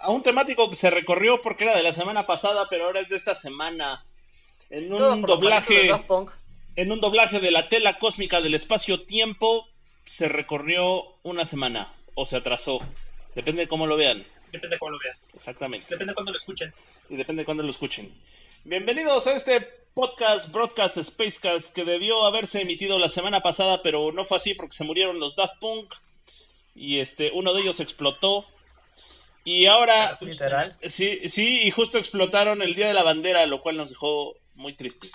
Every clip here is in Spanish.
A un temático que se recorrió porque era de la semana pasada, pero ahora es de esta semana. En un doblaje. En un doblaje de la tela cósmica del espacio-tiempo se recorrió una semana o se atrasó. Depende de cómo lo vean. Depende de cómo lo vean. Exactamente. Depende de cuándo lo escuchen. Y depende de cuándo lo escuchen. Bienvenidos a este podcast, broadcast, spacecast que debió haberse emitido la semana pasada, pero no fue así porque se murieron los Daft Punk y este uno de ellos explotó. Y ahora literal. Sí, sí, y justo explotaron el día de la bandera, lo cual nos dejó muy tristes.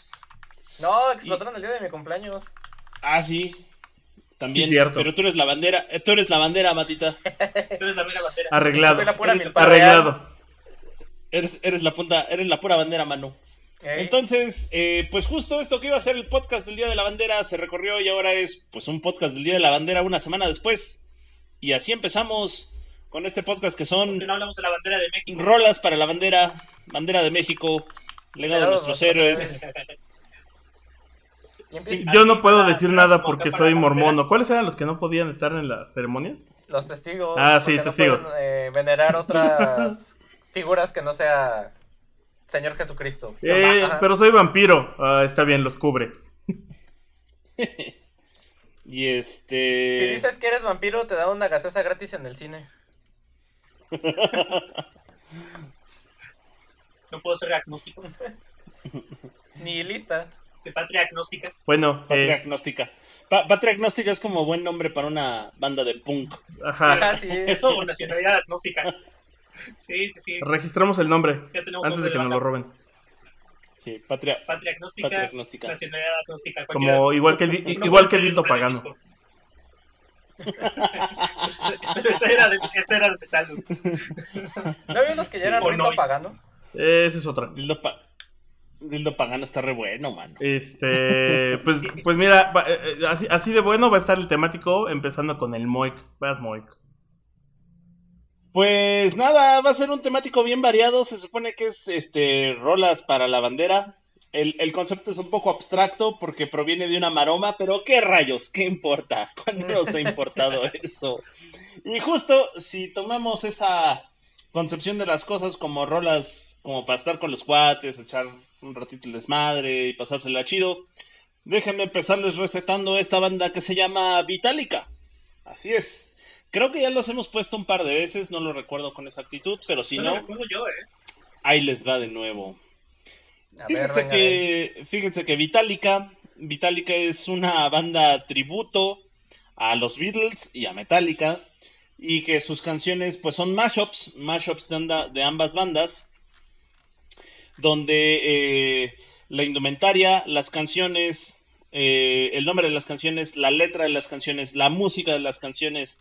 No, explotaron el día de mi cumpleaños. Ah, sí. También, Sí, cierto. pero tú eres la bandera, eh, tú eres la bandera, Matita. Tú eres la mera bandera. Arreglado. Soy la pura Eres- Arreglado. Eres, eres la punta, eres la pura bandera. Ey, Entonces, eh, pues justo esto que iba a ser el podcast del Día de la Bandera se recorrió y ahora es pues un podcast del Día de la Bandera una semana después. Y así empezamos con este podcast que son no hablamos de la bandera de México. rolas para la bandera, bandera de México, legado de nuestros héroes. Yo no puedo decir nada porque soy mormono. ¿Cuáles eran los que no podían estar en las ceremonias? Los testigos. Ah, sí, no testigos. pueden, eh, venerar otras figuras que no sea Señor Jesucristo. Eh, pero soy vampiro. Ah, está bien, los cubre. Y este... Si dices que eres vampiro, te da una gaseosa gratis en el cine. No puedo ser agnóstico. Ni lista. De patria agnóstica. Bueno, Patria eh, Agnóstica. Pa- Patria Agnóstica es como buen nombre para una banda de punk. ajá. Ajá, sí. Eso o nacionalidad agnóstica. Sí, sí, sí. Registramos el nombre antes de que de nos lo roben. Sí, Patria... Patria agnóstica. Patria agnóstica. Nacionalidad agnóstica. Como igual que el, igual que el dildo pagano. disco. Pero esa era de, esa era de metal. ¿No había unos que ya eran O rito noise. pagano? Esa es otra. Dildo, pa- Dildo Pagano está re bueno, mano. Este, pues, pues mira, va- eh, eh, así, así de bueno va a estar el temático, empezando con el Moik. Vas, Moik. Pues nada, va a ser un temático bien variado. Se supone que es este rolas para la bandera. El, el concepto es un poco abstracto porque proviene de una maroma, pero qué rayos, qué importa. ¿Cuándo nos ha importado eso? Y justo si tomamos esa concepción de las cosas como rolas, como para estar con los cuates, echar un ratito el desmadre y pasársela chido, déjenme empezarles recetando esta banda que se llama Vitalica. Así es. Creo que ya los hemos puesto un par de veces, no lo recuerdo con exactitud, pero si No yo, eh. ahí les va de nuevo. A ver, Fíjense de- que, fíjense que Vitalica, Vitalica es una banda tributo a los Beatles y a Metallica y que sus canciones pues son mashups, mashups de, anda- de ambas bandas, donde eh, la indumentaria, las canciones, eh, el nombre de las canciones, la letra de las canciones, la música de las canciones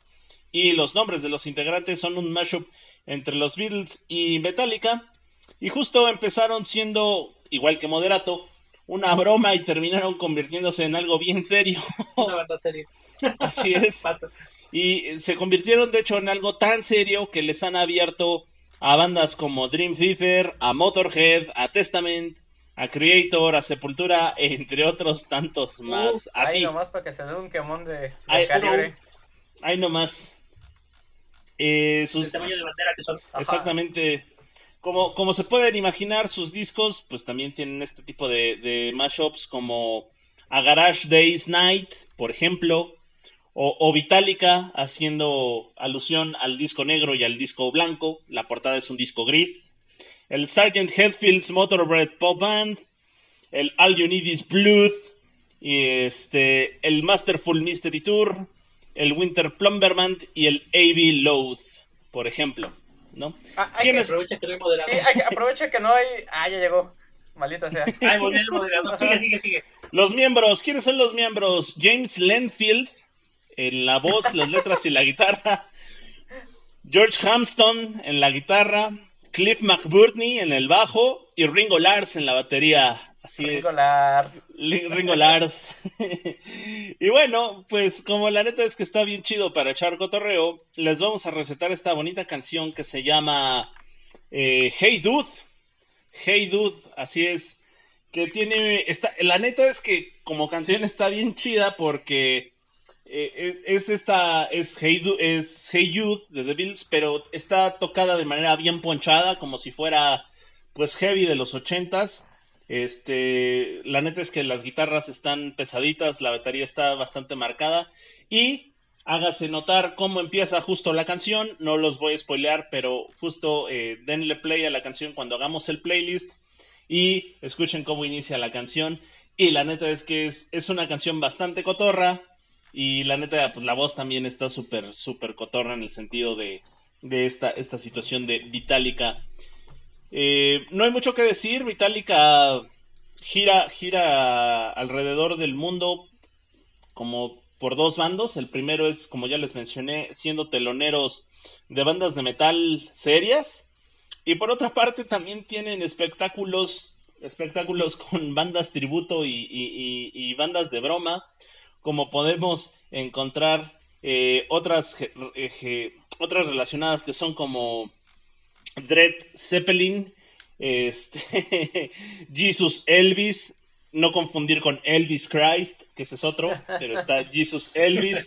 y los nombres de los integrantes son un mashup entre los Beatles y Metallica. Y justo empezaron siendo, igual que Moderato, una broma y terminaron convirtiéndose en algo bien serio. Una banda seria. Así es. Paso. Y se convirtieron de hecho en algo tan serio que les han abierto a bandas como Dream Theater, a Motorhead, a Testament, a Creator, a Sepultura, entre otros tantos más. Uf, ahí Así, nomás para que se dé un quemón de, de Ahí- calibre. ahí nomás. Eh, sus, El tamaño de bandera que son. Ajá. Exactamente. Como, como se pueden imaginar, sus discos pues también tienen este tipo de, mashups como A Garage Days Night, por ejemplo, o, o Vitalica haciendo alusión al disco negro y al disco blanco, la portada es un disco gris, el Sgt. Headfield's Motorbread Pop Band, el All You Need Is Blood, y este, el Masterful Mystery Tour, el Winter Plumber Band y el A.B. Load, por ejemplo, ¿no? Ah, hay ¿Quién que- es? Aprovecha que no hay moderador. Sí, hay que, aprovecha que no hay. Ah, ya llegó. Maldita sea. Ay, volvió el moderador. Sigue, sigue, sigue. Los miembros, ¿quiénes son los miembros? James Lenfield, en la voz, las letras y la guitarra. George Hamston en la guitarra, Cliff McBurney en el bajo y Ringo Lars en la batería. Así Ringo es. Lars. Li- Ringo Lars. y bueno, pues como la neta es que está bien chido para echar cotorreo, les vamos a recetar esta bonita canción que se llama eh, Hey Dude. Hey Dude, así es. Que tiene. Está, la neta es que como canción está bien chida porque eh, es esta. Es Hey, Du- es hey Jude de The Beatles, pero está tocada de manera bien ponchada, como si fuera pues heavy de los ochentas. Este, la neta es que las guitarras están pesaditas, la batería está bastante marcada y hágase notar cómo empieza justo la canción. No los voy a spoilear, pero justo eh, denle play a la canción cuando hagamos el playlist y escuchen cómo inicia la canción. Y la neta es que es, es una canción bastante cotorra y la neta, pues la voz también está súper, súper cotorra en el sentido de, de esta, esta situación de Vitálica. Eh, no hay mucho que decir, Vitálica gira, gira alrededor del mundo como por dos bandos. El primero es, como ya les mencioné, siendo teloneros de bandas de metal serias. Y por otra parte también tienen espectáculos, espectáculos con bandas tributo y, bandas de broma, como podemos encontrar eh, otras, eh, otras relacionadas que son como Dread Zeppelin, este, Jesus Elvis, no confundir con Elvis Christ, que ese es otro, pero está Jesus Elvis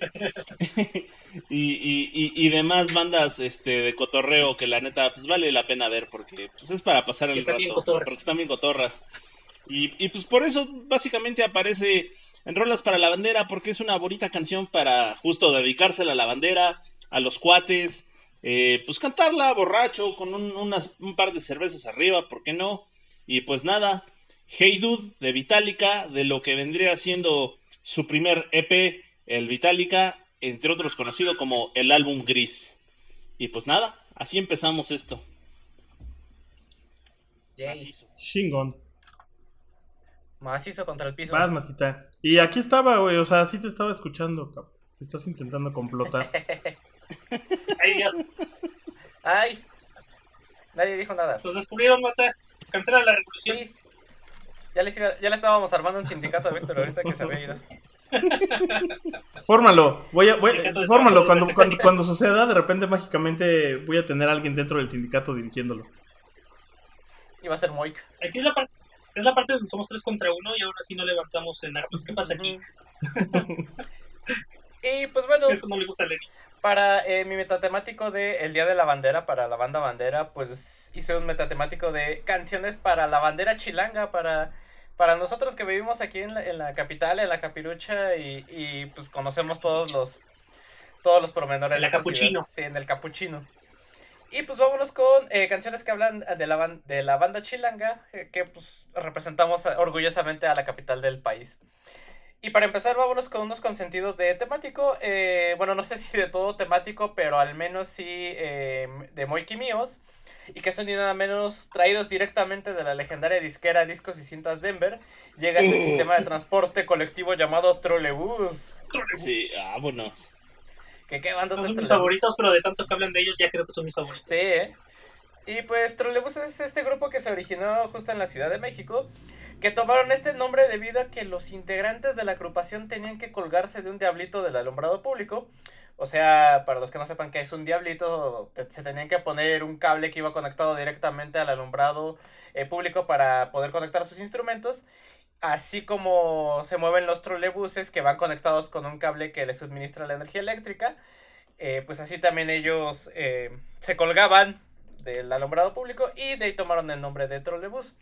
y, y- y- y demás bandas este, de cotorreo que la neta pues vale la pena ver porque pues, es para pasar el rato, bien cotorras. porque están bien cotorras. Y, y, pues por eso básicamente aparece en Rolas para la Bandera, porque es una bonita canción para justo dedicársela a la bandera, a los cuates, eh, pues cantarla borracho, con un, unas- un par de cervezas arriba, ¿por qué no? Y pues nada, Hey Dude de Vitálica, de lo que vendría siendo su primer EP, el Vitálica, entre otros conocido como el álbum Gris. Y pues nada, así empezamos esto. Yay. Chingón. Macizo contra el piso. Vas, Matita. Y aquí estaba, güey. O sea, sí te estaba escuchando, cabrón. Si estás intentando complotar. Ay, Dios. Ay. Nadie dijo nada. Los descubrieron, mata. Cancela la revolución. Sí. Ya, les iba- ya le estábamos armando un sindicato a Víctor ahorita que se había ido. Fórmalo. Voy a, voy- fórmalo. Cuando, cuando, suceda, de repente mágicamente voy a tener a alguien dentro del sindicato dirigiéndolo. Iba a ser Moik. Aquí es la parte. Es la parte donde somos tres contra uno y aún así no levantamos en armas. ¿Qué pasa aquí? y pues bueno, Eso no le gusta a Lenny. Para eh, mi metatemático de El Día de la Bandera, para la banda bandera, pues hice un metatemático de canciones para la bandera chilanga, para, para nosotros que vivimos aquí en la, en la capital, en la capirucha, y, y, pues conocemos todos los todos los pormenores. En la capuchino. ciudad. Sí, en el capuchino. Y pues vámonos con eh, canciones que hablan de la, ban- de la banda chilanga, eh, que pues representamos orgullosamente a la capital del país. Y para empezar, vámonos con unos consentidos de temático. eh, bueno, no sé si de todo temático, pero al menos sí eh, de Moiki Míos. Y que son ni nada menos traídos directamente de la legendaria disquera Discos y Cintas Denver. Llega este Uh. sistema de transporte colectivo llamado Trolebús. Sí, ah, bueno. Que qué banda No son mis Trolebús? favoritos, pero de tanto que hablan de ellos, ya creo que son mis favoritos. Sí, ¿eh? Y pues Trolebús es este grupo que se originó justo en la Ciudad de México, que tomaron este nombre debido a que los integrantes de la agrupación tenían que colgarse de un diablito del alumbrado público. O sea, para los que no sepan qué es un diablito, se tenían que poner un cable que iba conectado directamente al alumbrado eh, público para poder conectar sus instrumentos. Así como se mueven los trolebuses que van conectados con un cable que les suministra la energía eléctrica, eh, pues así también ellos eh, se colgaban del alumbrado público y de ahí tomaron el nombre de trolebús.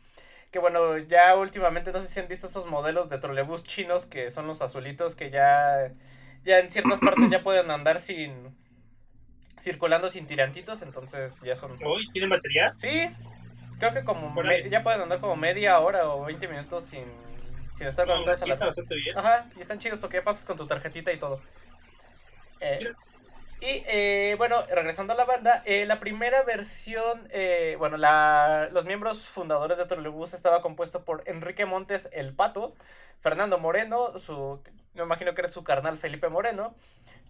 Que bueno, ya últimamente no sé si han visto estos modelos de trolebús chinos que son los azulitos que ya, ya en ciertas partes ya pueden andar sin circulando sin tirantitos, entonces ya son... Uy, ¿tienen batería? Sí, creo que como me- ya pueden andar como media hora o 20 minutos sin, sin estar No, conectados a sí la está bastante bien. Ajá, y están chidos porque ya pasas con tu tarjetita y todo. Eh. Y eh, bueno, regresando a la banda, eh, la primera versión, eh, bueno, la, los miembros fundadores de Trolebús estaba compuesto por Enrique Montes el Pato, Fernando Moreno, su, me imagino que era su carnal Felipe Moreno,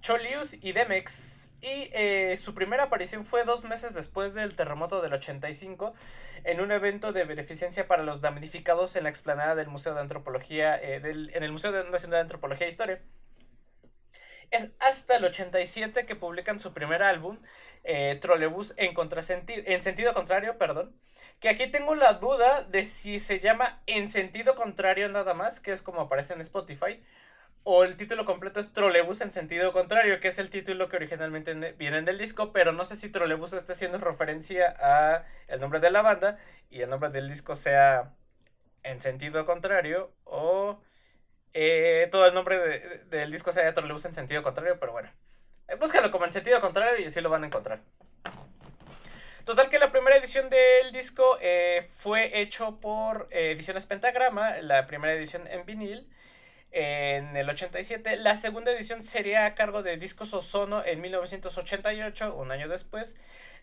Cholius y Demex. Y eh, su primera aparición fue dos meses después del terremoto del 85 en un evento de beneficencia para los damnificados en la explanada del Museo de Antropología, eh, del, en el Museo Nacional de Antropología e Historia. Es hasta el 87 que publican su primer álbum, eh, en, en sentido contrario, perdón. Que aquí tengo la duda de si se llama En sentido contrario nada más, que es como aparece en Spotify, o el título completo es Trolebus en sentido contrario, que es el título que originalmente viene del disco, pero no sé si Trolebus está haciendo referencia a el nombre de la banda y el nombre del disco sea en sentido contrario o eh, todo el nombre del disco sea Trolebus en sentido contrario, pero bueno, eh, búscalo como en sentido contrario y así lo van a encontrar. Total que la primera edición del disco eh, fue hecho por Ediciones Pentagrama, la primera edición en vinil en el 87. La segunda edición sería a cargo de Discos Ozono en 1988, un año después.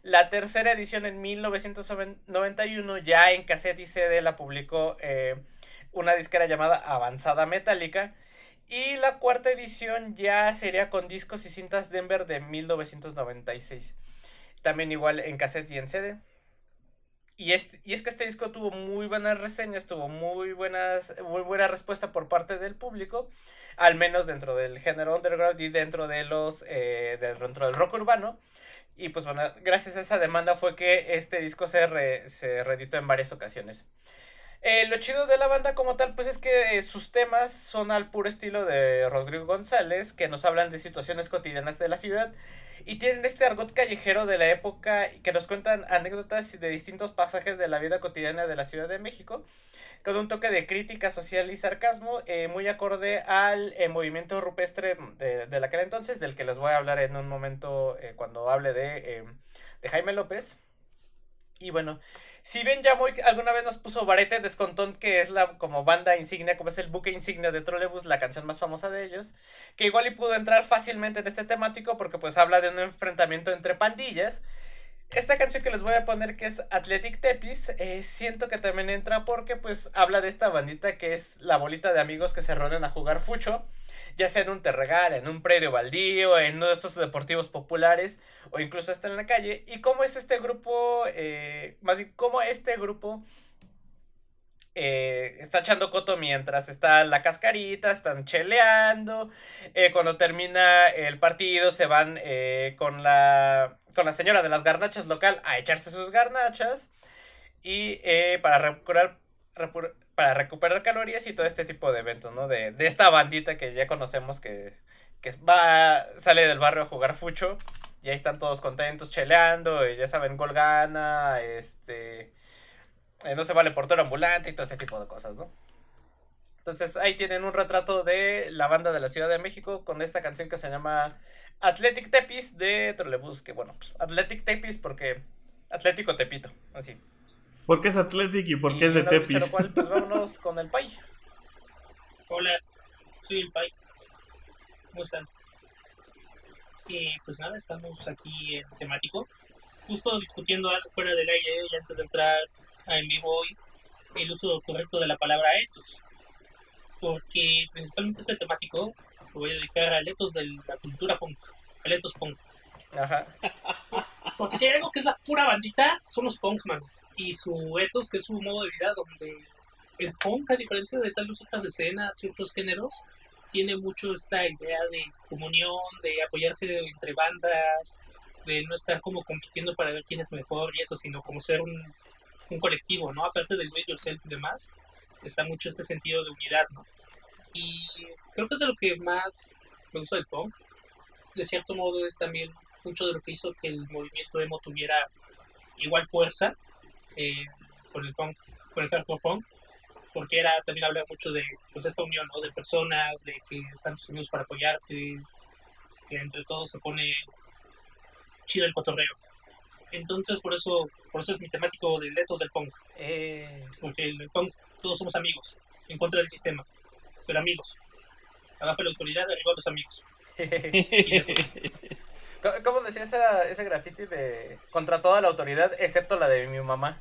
La tercera edición en 1991, ya en cassette y CD, la publicó eh, una disquera llamada Avanzada Metálica. Y la cuarta edición ya sería con discos y cintas Denver de 1996. También igual en cassette y en CD. Y, es que este disco tuvo muy buenas reseñas, tuvo muy, buenas, muy buena respuesta por parte del público, al menos dentro del género underground y dentro de los eh, dentro del rock urbano. Y pues bueno, gracias a esa demanda fue que este disco se, se reeditó en varias ocasiones. Eh, lo chido de la banda como tal, pues es que eh, sus temas son al puro estilo de Rodrigo González, que nos hablan de situaciones cotidianas de la ciudad y tienen este argot callejero de la época que nos cuentan anécdotas de distintos pasajes de la vida cotidiana de la Ciudad de México, con un toque de crítica social y sarcasmo eh, muy acorde al movimiento rupestre de, de aquel entonces, del que les voy a hablar en un momento cuando hable de, de Jaime López. Y bueno, si bien ya muy alguna vez nos puso Barete Descontón, que es la como banda insignia, como es el buque insignia de Trolebus, la canción más famosa de ellos, que igual y pudo entrar fácilmente en este temático porque pues habla de un enfrentamiento entre pandillas. Esta canción que les voy a poner que es Athletic Tepis, eh, siento que también entra porque pues habla de esta bandita que es la bolita de amigos que se reúnen a jugar fucho ya sea en un terregal, en un predio baldío, en uno de estos deportivos populares o incluso hasta en la calle. Y cómo es este grupo, eh, más bien, cómo este grupo eh, está echando coto mientras está la cascarita, están cheleando. Eh, cuando termina el partido se van con, la, con la señora de las garnachas local a echarse sus garnachas. Y para recuperar, para recuperar calorías y todo este tipo de eventos, ¿no? De, de esta bandita que ya conocemos que, que va, sale del barrio a jugar fucho y ahí están todos contentos, cheleando, y ya saben, gol gana, este, eh, no se vale por todo ambulante y todo este tipo de cosas, ¿no? Entonces ahí tienen un retrato de la banda de la Ciudad de México con esta canción que se llama Athletic Tepis de Trolebús, que bueno, pues Athletic Tepis porque Atlético Tepito, así. Porque es Athletic y porque es de Tepis. Cual, pues vámonos con el Pai. Hola, soy el Pai. ¿Cómo están? Y pues nada, estamos aquí en temático. Justo discutiendo algo fuera del aire y antes de entrar a en vivo hoy, el uso correcto de la palabra etos. Porque principalmente este temático lo voy a dedicar a aletos de la cultura punk, aletos punk. Ajá. Porque si hay algo que es la pura bandita, son los punks, man y su ethos, que es su modo de vida, donde el punk, a diferencia de tal vez otras escenas y otros géneros, tiene mucho esta idea de comunión, de apoyarse entre bandas, de no estar como compitiendo para ver quién es mejor y eso, sino como ser un, un colectivo, ¿no? Aparte del do it yourself y demás, está mucho este sentido de unidad, ¿no? Y creo que es de lo que más me gusta del punk. De cierto modo es también mucho de lo que hizo que el movimiento emo tuviera igual fuerza eh, con el punk, con el hardcore punk, porque era también hablar mucho de pues esta unión, ¿no? De personas, de que están unidos para apoyarte, que entre todos se pone chido el cotorreo. Entonces por eso, por eso es mi temático de letos del punk. Eh... Porque el punk todos somos amigos, en contra del sistema, pero amigos. Abajo la autoridad, arriba los amigos. ¿Cómo decía esa, ese graffiti de contra toda la autoridad excepto la de mi mamá?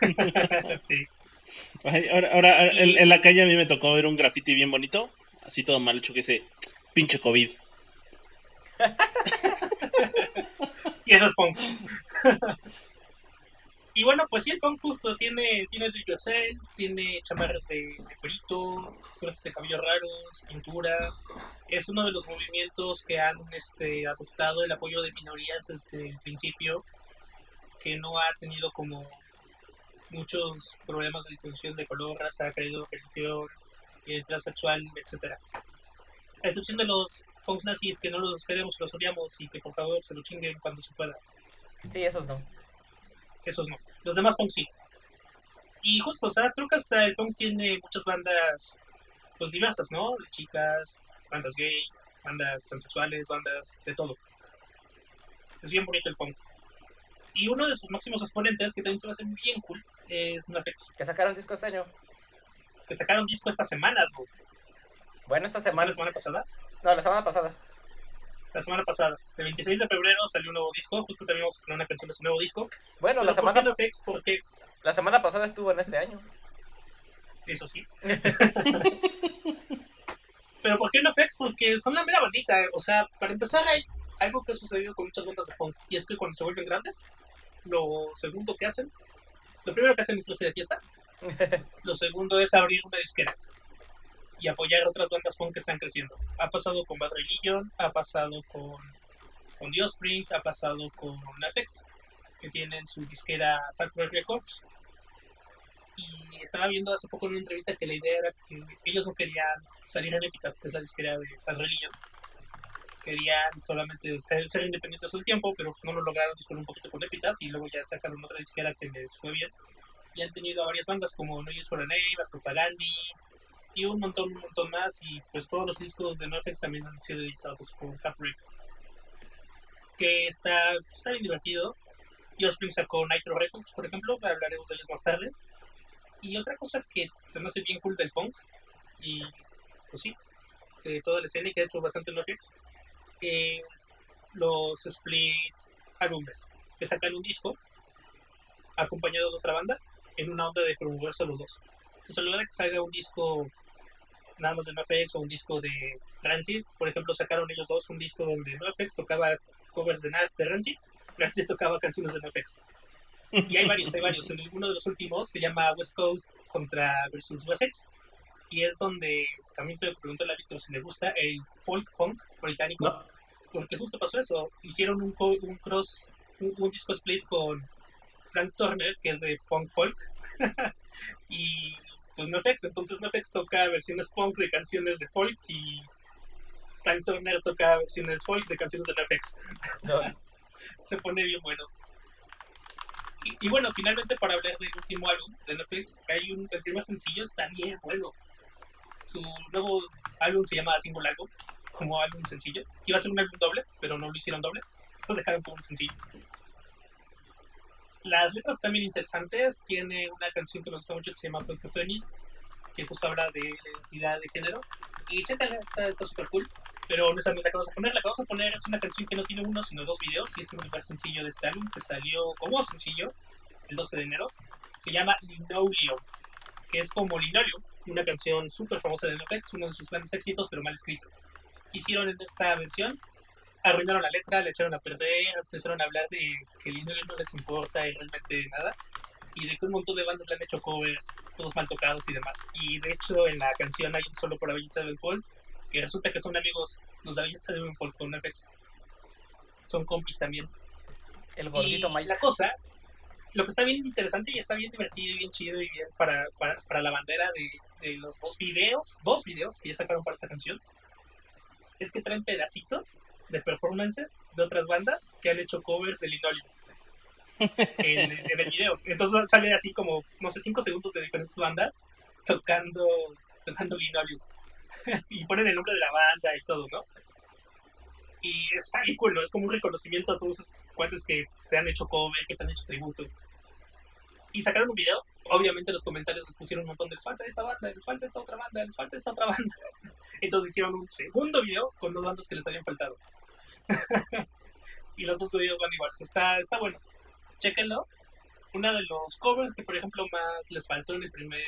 sí. Ay, ahora, ahora en, en la calle a mí me tocó ver un graffiti bien bonito, así todo mal hecho que dice pinche COVID. Y eso es punk. y bueno, pues sí, el punk justo tiene, tiene yourself, tiene chamarras de, de cuerito, cortes de cabello raros, pintura. Es uno de los movimientos que han este, adoptado el apoyo de minorías desde el principio, que no ha tenido como muchos problemas de distinción de color, raza, credo, religión, identidad sexual, etcétera. A excepción de los punks nazis que no los queremos, los odiamos y que por favor se lo chinguen cuando se pueda. Sí, esos no. Esos no. Los demás punk sí. Y justo, o sea, creo que hasta el punk tiene muchas bandas pues diversas, ¿no? De chicas, bandas gay, bandas transexuales, bandas de todo. Es bien bonito el punk. Y uno de sus máximos exponentes, que también se me hace bien cool, es NoFX, Que sacaron disco este año. que sacaron disco esta semana, ¿no? Bueno, esta ¿Semana, semana. la semana pasada? No, la semana pasada. La semana pasada. El 26 de febrero salió un nuevo disco, justo también vamos a poner una canción de su nuevo disco. Bueno, Pero la ¿por qué semana? Porque, la semana pasada estuvo en este año. eso sí. Pero ¿por qué NoFX? Porque son la mera bandita. O sea, para empezar hay algo que ha sucedido con muchas bandas de punk. Y es que cuando se vuelven grandes, lo segundo que hacen, lo primero que hacen es irse de fiesta. Lo segundo es abrir una disquera y apoyar otras bandas punk que están creciendo. Ha pasado con Bad Religion, ha pasado con, con The ha pasado con NoFX, que tienen su disquera Factory Records. Y estaba viendo hace poco en una entrevista que la idea era que ellos no querían salir en Epitaph, que es la disquera de Bad Religion. Querían solamente ser, ser independientes todo el tiempo, pero pues no lo lograron después un poquito con Epitaph y luego ya sacaron otra disquera que les fue bien. Y han tenido a varias bandas como No Use for a Name, a Propagandi y un montón, un montón más. Y pues todos los discos de NoFX también han sido editados por Fabric. Que está, está bien divertido. Y Offspring sacó Nitro Records, por ejemplo, hablaremos de ellos más tarde. Y otra cosa que se me hace bien cool del punk, y pues sí, de toda la escena que ha hecho bastante NoFX, es los split álbumes, que sacan un disco acompañado de otra banda en una onda de promoverse los dos. Entonces, a la hora de que salga un disco nada más de NoFX o un disco de Rancid, por ejemplo, sacaron ellos dos un disco donde NoFX tocaba covers de, de Rancid, Rancid tocaba canciones de NoFX. Y hay varios, hay varios. En uno de los últimos se llama West Coast contra versus Wessex. Y es donde también te pregunto a Víctor si le gusta el folk punk británico. No. Porque justo pasó eso. Hicieron un, co- un cross, un, un disco split con Frank Turner, que es de punk folk. y pues NoFX. Entonces NoFX toca versiones punk de canciones de folk y Frank Turner toca versiones folk de canciones de NoFX No, se pone bien bueno. Y, y bueno, finalmente para hablar del último álbum de Netflix, hay un, el primer sencillo está bien bueno. Su nuevo álbum se llama Single Album, como álbum sencillo. Iba a ser un álbum doble, pero no lo hicieron doble, lo dejaron como un sencillo. Las letras bien interesantes, tiene una canción que me gusta mucho que se llama Phoenix, que justo habla de la identidad de género. Y chécala, está súper cool. Pero no es la que vamos a poner. La que vamos a poner es una canción que no tiene uno, sino dos videos. Y es el primer sencillo de este álbum que salió como sencillo el 12 de enero. Se llama Linoleum, que es como Linoleum, una canción súper famosa de NoFX, uno de sus grandes éxitos, pero mal escrito. ¿Qué hicieron en esta versión? Arruinaron la letra, le echaron a perder, empezaron a hablar de que Linoleum no les importa y realmente nada. Y de que un montón de bandas le han hecho covers, todos mal tocados y demás. Y de hecho, en la canción hay un solo por Avenged Sevenfold que resulta que son amigos los Avenged Sevenfold con FX. Son compis también. el gordito y Mike. la cosa, lo que está bien interesante y está bien divertido y bien chido y bien para, para, para la bandera de, de los dos videos, dos videos que ya sacaron para esta canción, es que traen pedacitos de performances de otras bandas que han hecho covers de Linoleum. En, en el video. Entonces sale así como, no sé, cinco segundos de diferentes bandas tocando, tocando Linoleum. y ponen el nombre de la banda y todo, ¿no? Y está bien cool, ¿no? Es como un reconocimiento a todos esos cuates que te han hecho cover, que te han hecho tributo. Y sacaron un video. Obviamente los comentarios les pusieron un montón de les falta esta banda, les falta esta otra banda, les falta esta otra banda. Entonces hicieron un segundo video con dos bandas que les habían faltado. y los dos videos van iguales. Está, está bueno. Chéquenlo. Uno de los covers que, por ejemplo, más les faltó en el primer,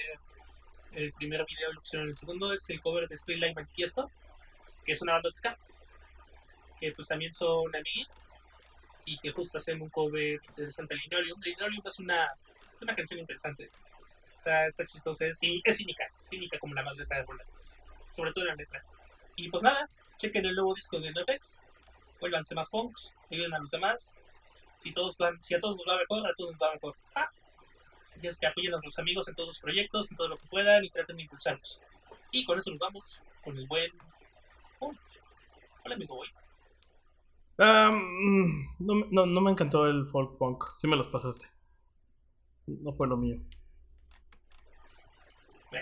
el primer video, lo pusieron en el segundo, es el cover de Street Light Manifiesto, que es una banda de ska, que pues también son amigos y que justo hacen un cover interesante Linoleum. Linoleum es una, es una canción interesante. Está, está chistosa, es, cí- es cínica, cínica como la madre de rola, sobre todo en la letra. Y pues nada, chequen el nuevo disco de NoFX, vuélvanse más punks, ayuden a los demás. Si, todos van, si a todos nos va mejor, a todos nos va mejor. Ah. Así es que apoyen a los amigos en todos los proyectos, en todo lo que puedan y traten de impulsarlos. Y con eso nos vamos con el buen punk. Hola amigo Boy. Ah, mm, no, no, no me encantó el folk punk. Sí me los pasaste. No fue lo mío.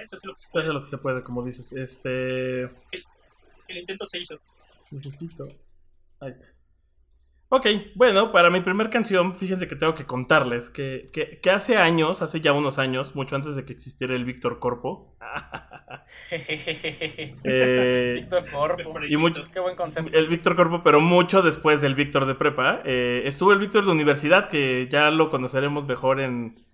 Eso es lo que se puede. hace lo que se puede, como dices. Este. El intento se hizo. Necesito. Ahí está. Ok, bueno, para mi primer canción, fíjense que tengo que contarles que, que, que hace años, hace ya unos años, mucho antes de que existiera el Víctor Corpo, eh, Víctor Corpo. y mucho, Qué buen concepto. el Víctor Corpo, pero mucho después del Víctor de prepa, eh, estuvo el Víctor de universidad, que ya lo conoceremos mejor en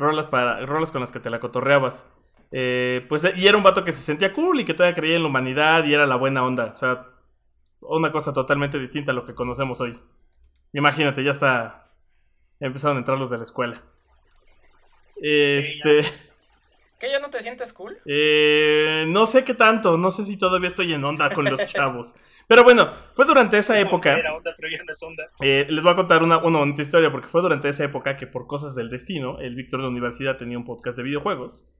rolas, para, rolas con las que te la cotorreabas. Eh, pues, y era un vato que se sentía cool y que todavía creía en la humanidad y era la buena onda. O sea, una cosa totalmente distinta a lo que conocemos hoy. Imagínate, ya está. Empezaron a entrar los de la escuela. Este. ¿Qué ya no te sientes cool? Eh, no sé qué tanto, no sé si todavía estoy en onda con los chavos. Pero bueno, fue durante esa época. Era onda, pero ya no es onda. eh, les voy a contar una, una bonita historia porque fue durante esa época que por cosas del destino, el Víctor de la universidad tenía un podcast de videojuegos.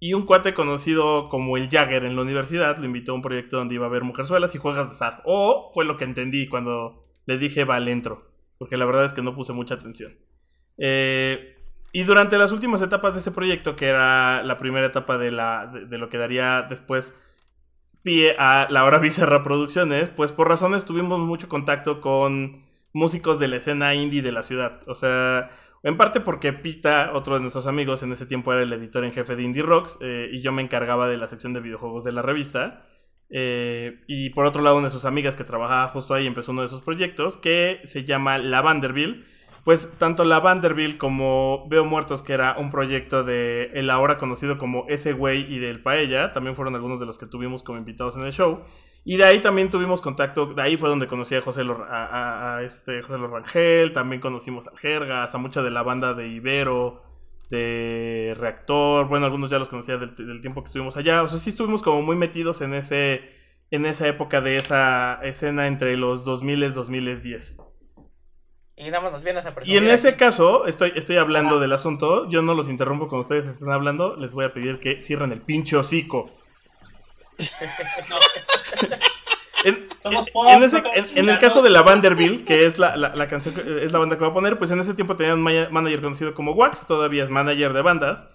Y un cuate conocido como el Jagger en la universidad lo invitó a un proyecto donde iba a ver mujerzuelas y juegas de azar. O fue lo que entendí cuando le dije va al entro. Porque la verdad es que no puse mucha atención. Eh, y durante las últimas etapas de ese proyecto, que era la primera etapa de, la, de, lo que daría después pie a la hora Bizarra Producciones, pues por razones tuvimos mucho contacto con músicos de la escena indie de la ciudad. O sea, en parte porque Pita, otro de nuestros amigos, en ese tiempo era el editor en jefe de Indie Rocks eh, y yo me encargaba de la sección de videojuegos de la revista. Eh, y por otro lado, una de sus amigas que trabajaba justo ahí empezó uno de esos proyectos que se llama La Vanderbilt. Pues tanto La Vanderbilt como Veo Muertos, que era un proyecto de el ahora conocido como Ese Güey y del Paella, también fueron algunos de los que tuvimos como invitados en el show. Y de ahí también tuvimos contacto, de ahí fue donde conocí a José, Lor- este José Lorangel, también conocimos a Jergas, a mucha de la banda de Ibero, de Reactor, bueno, algunos ya los conocía del, del tiempo que estuvimos allá, o sea, sí estuvimos como muy metidos en ese en esa época de esa escena entre los 2000 y 2010. Y nada más nos vienes a Y en ese caso, estoy, estoy hablando del asunto, yo no los interrumpo cuando ustedes están hablando, les voy a pedir que cierren el pinche hocico. En, Somos en- pop, en ese- somos en- en el caso de la Vanderbilt, que es la, la- la canción que es la banda que voy a poner, pues en ese tiempo tenían un manager conocido como Wax, todavía es manager de bandas.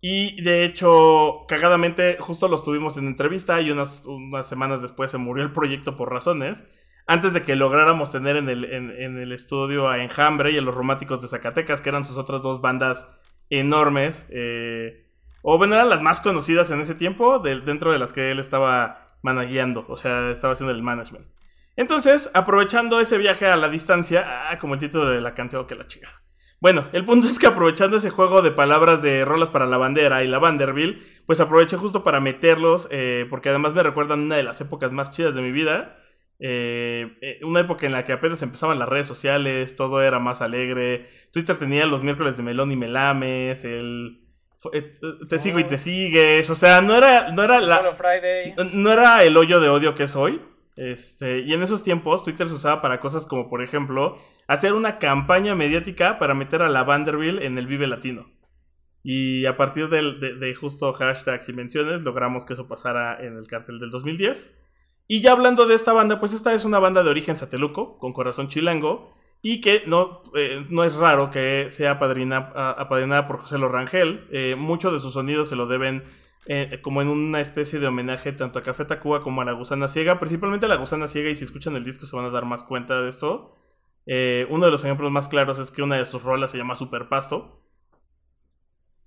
Y de hecho, cagadamente, justo los tuvimos en entrevista y unas, unas semanas después se murió el proyecto por razones. Antes de que lográramos tener en el, en, el estudio a Enjambre y a los Románticos de Zacatecas, que eran sus otras dos bandas enormes. eh, o bueno, eran las más conocidas en ese tiempo, de- dentro de las que él estaba managueando, o sea, estaba haciendo el management. Entonces, aprovechando ese viaje a la distancia, ah, como el título de la canción, que la chica. Bueno, el punto es que aprovechando ese juego de palabras de rolas para la bandera y la Vanderbilt, pues aproveché justo para meterlos, eh, porque además me recuerdan una de las épocas más chidas de mi vida. Eh, eh, una época en la que apenas empezaban las redes sociales, todo era más alegre. Twitter tenía los miércoles de melón y melames, el eh, te sigo y te sigues, o sea, no era, no era la, no era el hoyo de odio que es hoy. Este, y en esos tiempos Twitter se usaba para cosas como, por ejemplo, hacer una campaña mediática para meter a la Vanderbilt en el Vive Latino. Y a partir del- de, de justo hashtags y menciones, logramos que eso pasara en el cartel del 2010. Y ya hablando de esta banda, pues esta es una banda de origen sateluco, con corazón chilango, y que no, eh, no es raro que sea apadrinada por José Lorangel. Eh, mucho de sus sonidos se lo deben eh, como en una especie de homenaje tanto a Café Tacuba como a La Gusana Ciega, principalmente a La Gusana Ciega, y si escuchan el disco se van a dar más cuenta de eso. Eh, uno de los ejemplos más claros es que una de sus rolas se llama Super Pasto.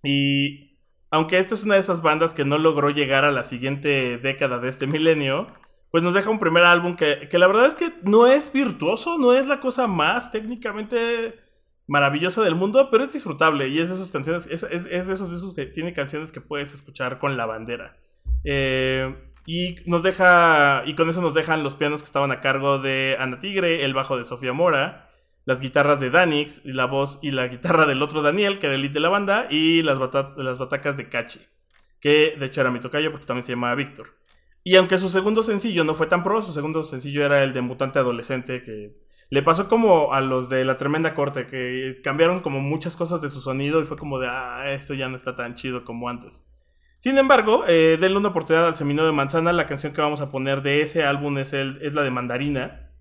Y aunque esta es una de esas bandas que no logró llegar a la siguiente década de este milenio, pues nos deja un primer álbum que, que la verdad es que no es virtuoso, no es la cosa más técnicamente maravillosa del mundo, pero es disfrutable y es de esas canciones, es, es, es de esos discos que tiene canciones que puedes escuchar con la bandera. Eh, y nos deja, y con eso nos dejan los pianos que estaban a cargo de Ana Tigre, el bajo de Sofía Mora, las guitarras de Danix, la voz y la guitarra del otro Daniel, que era el lead de la banda, y las, las batacas de Cachi, que de hecho era mi tocayo porque también se llamaba Víctor. Y aunque su segundo sencillo no fue tan pro, su segundo sencillo era el de Mutante Adolescente, que le pasó como a los de La Tremenda Corte, que cambiaron como muchas cosas de su sonido y fue como de, ah, esto ya no está tan chido como antes. Sin embargo, eh, denle una oportunidad al Semino de Manzana. La canción que vamos a poner de ese álbum es, el, es la de Mandarina.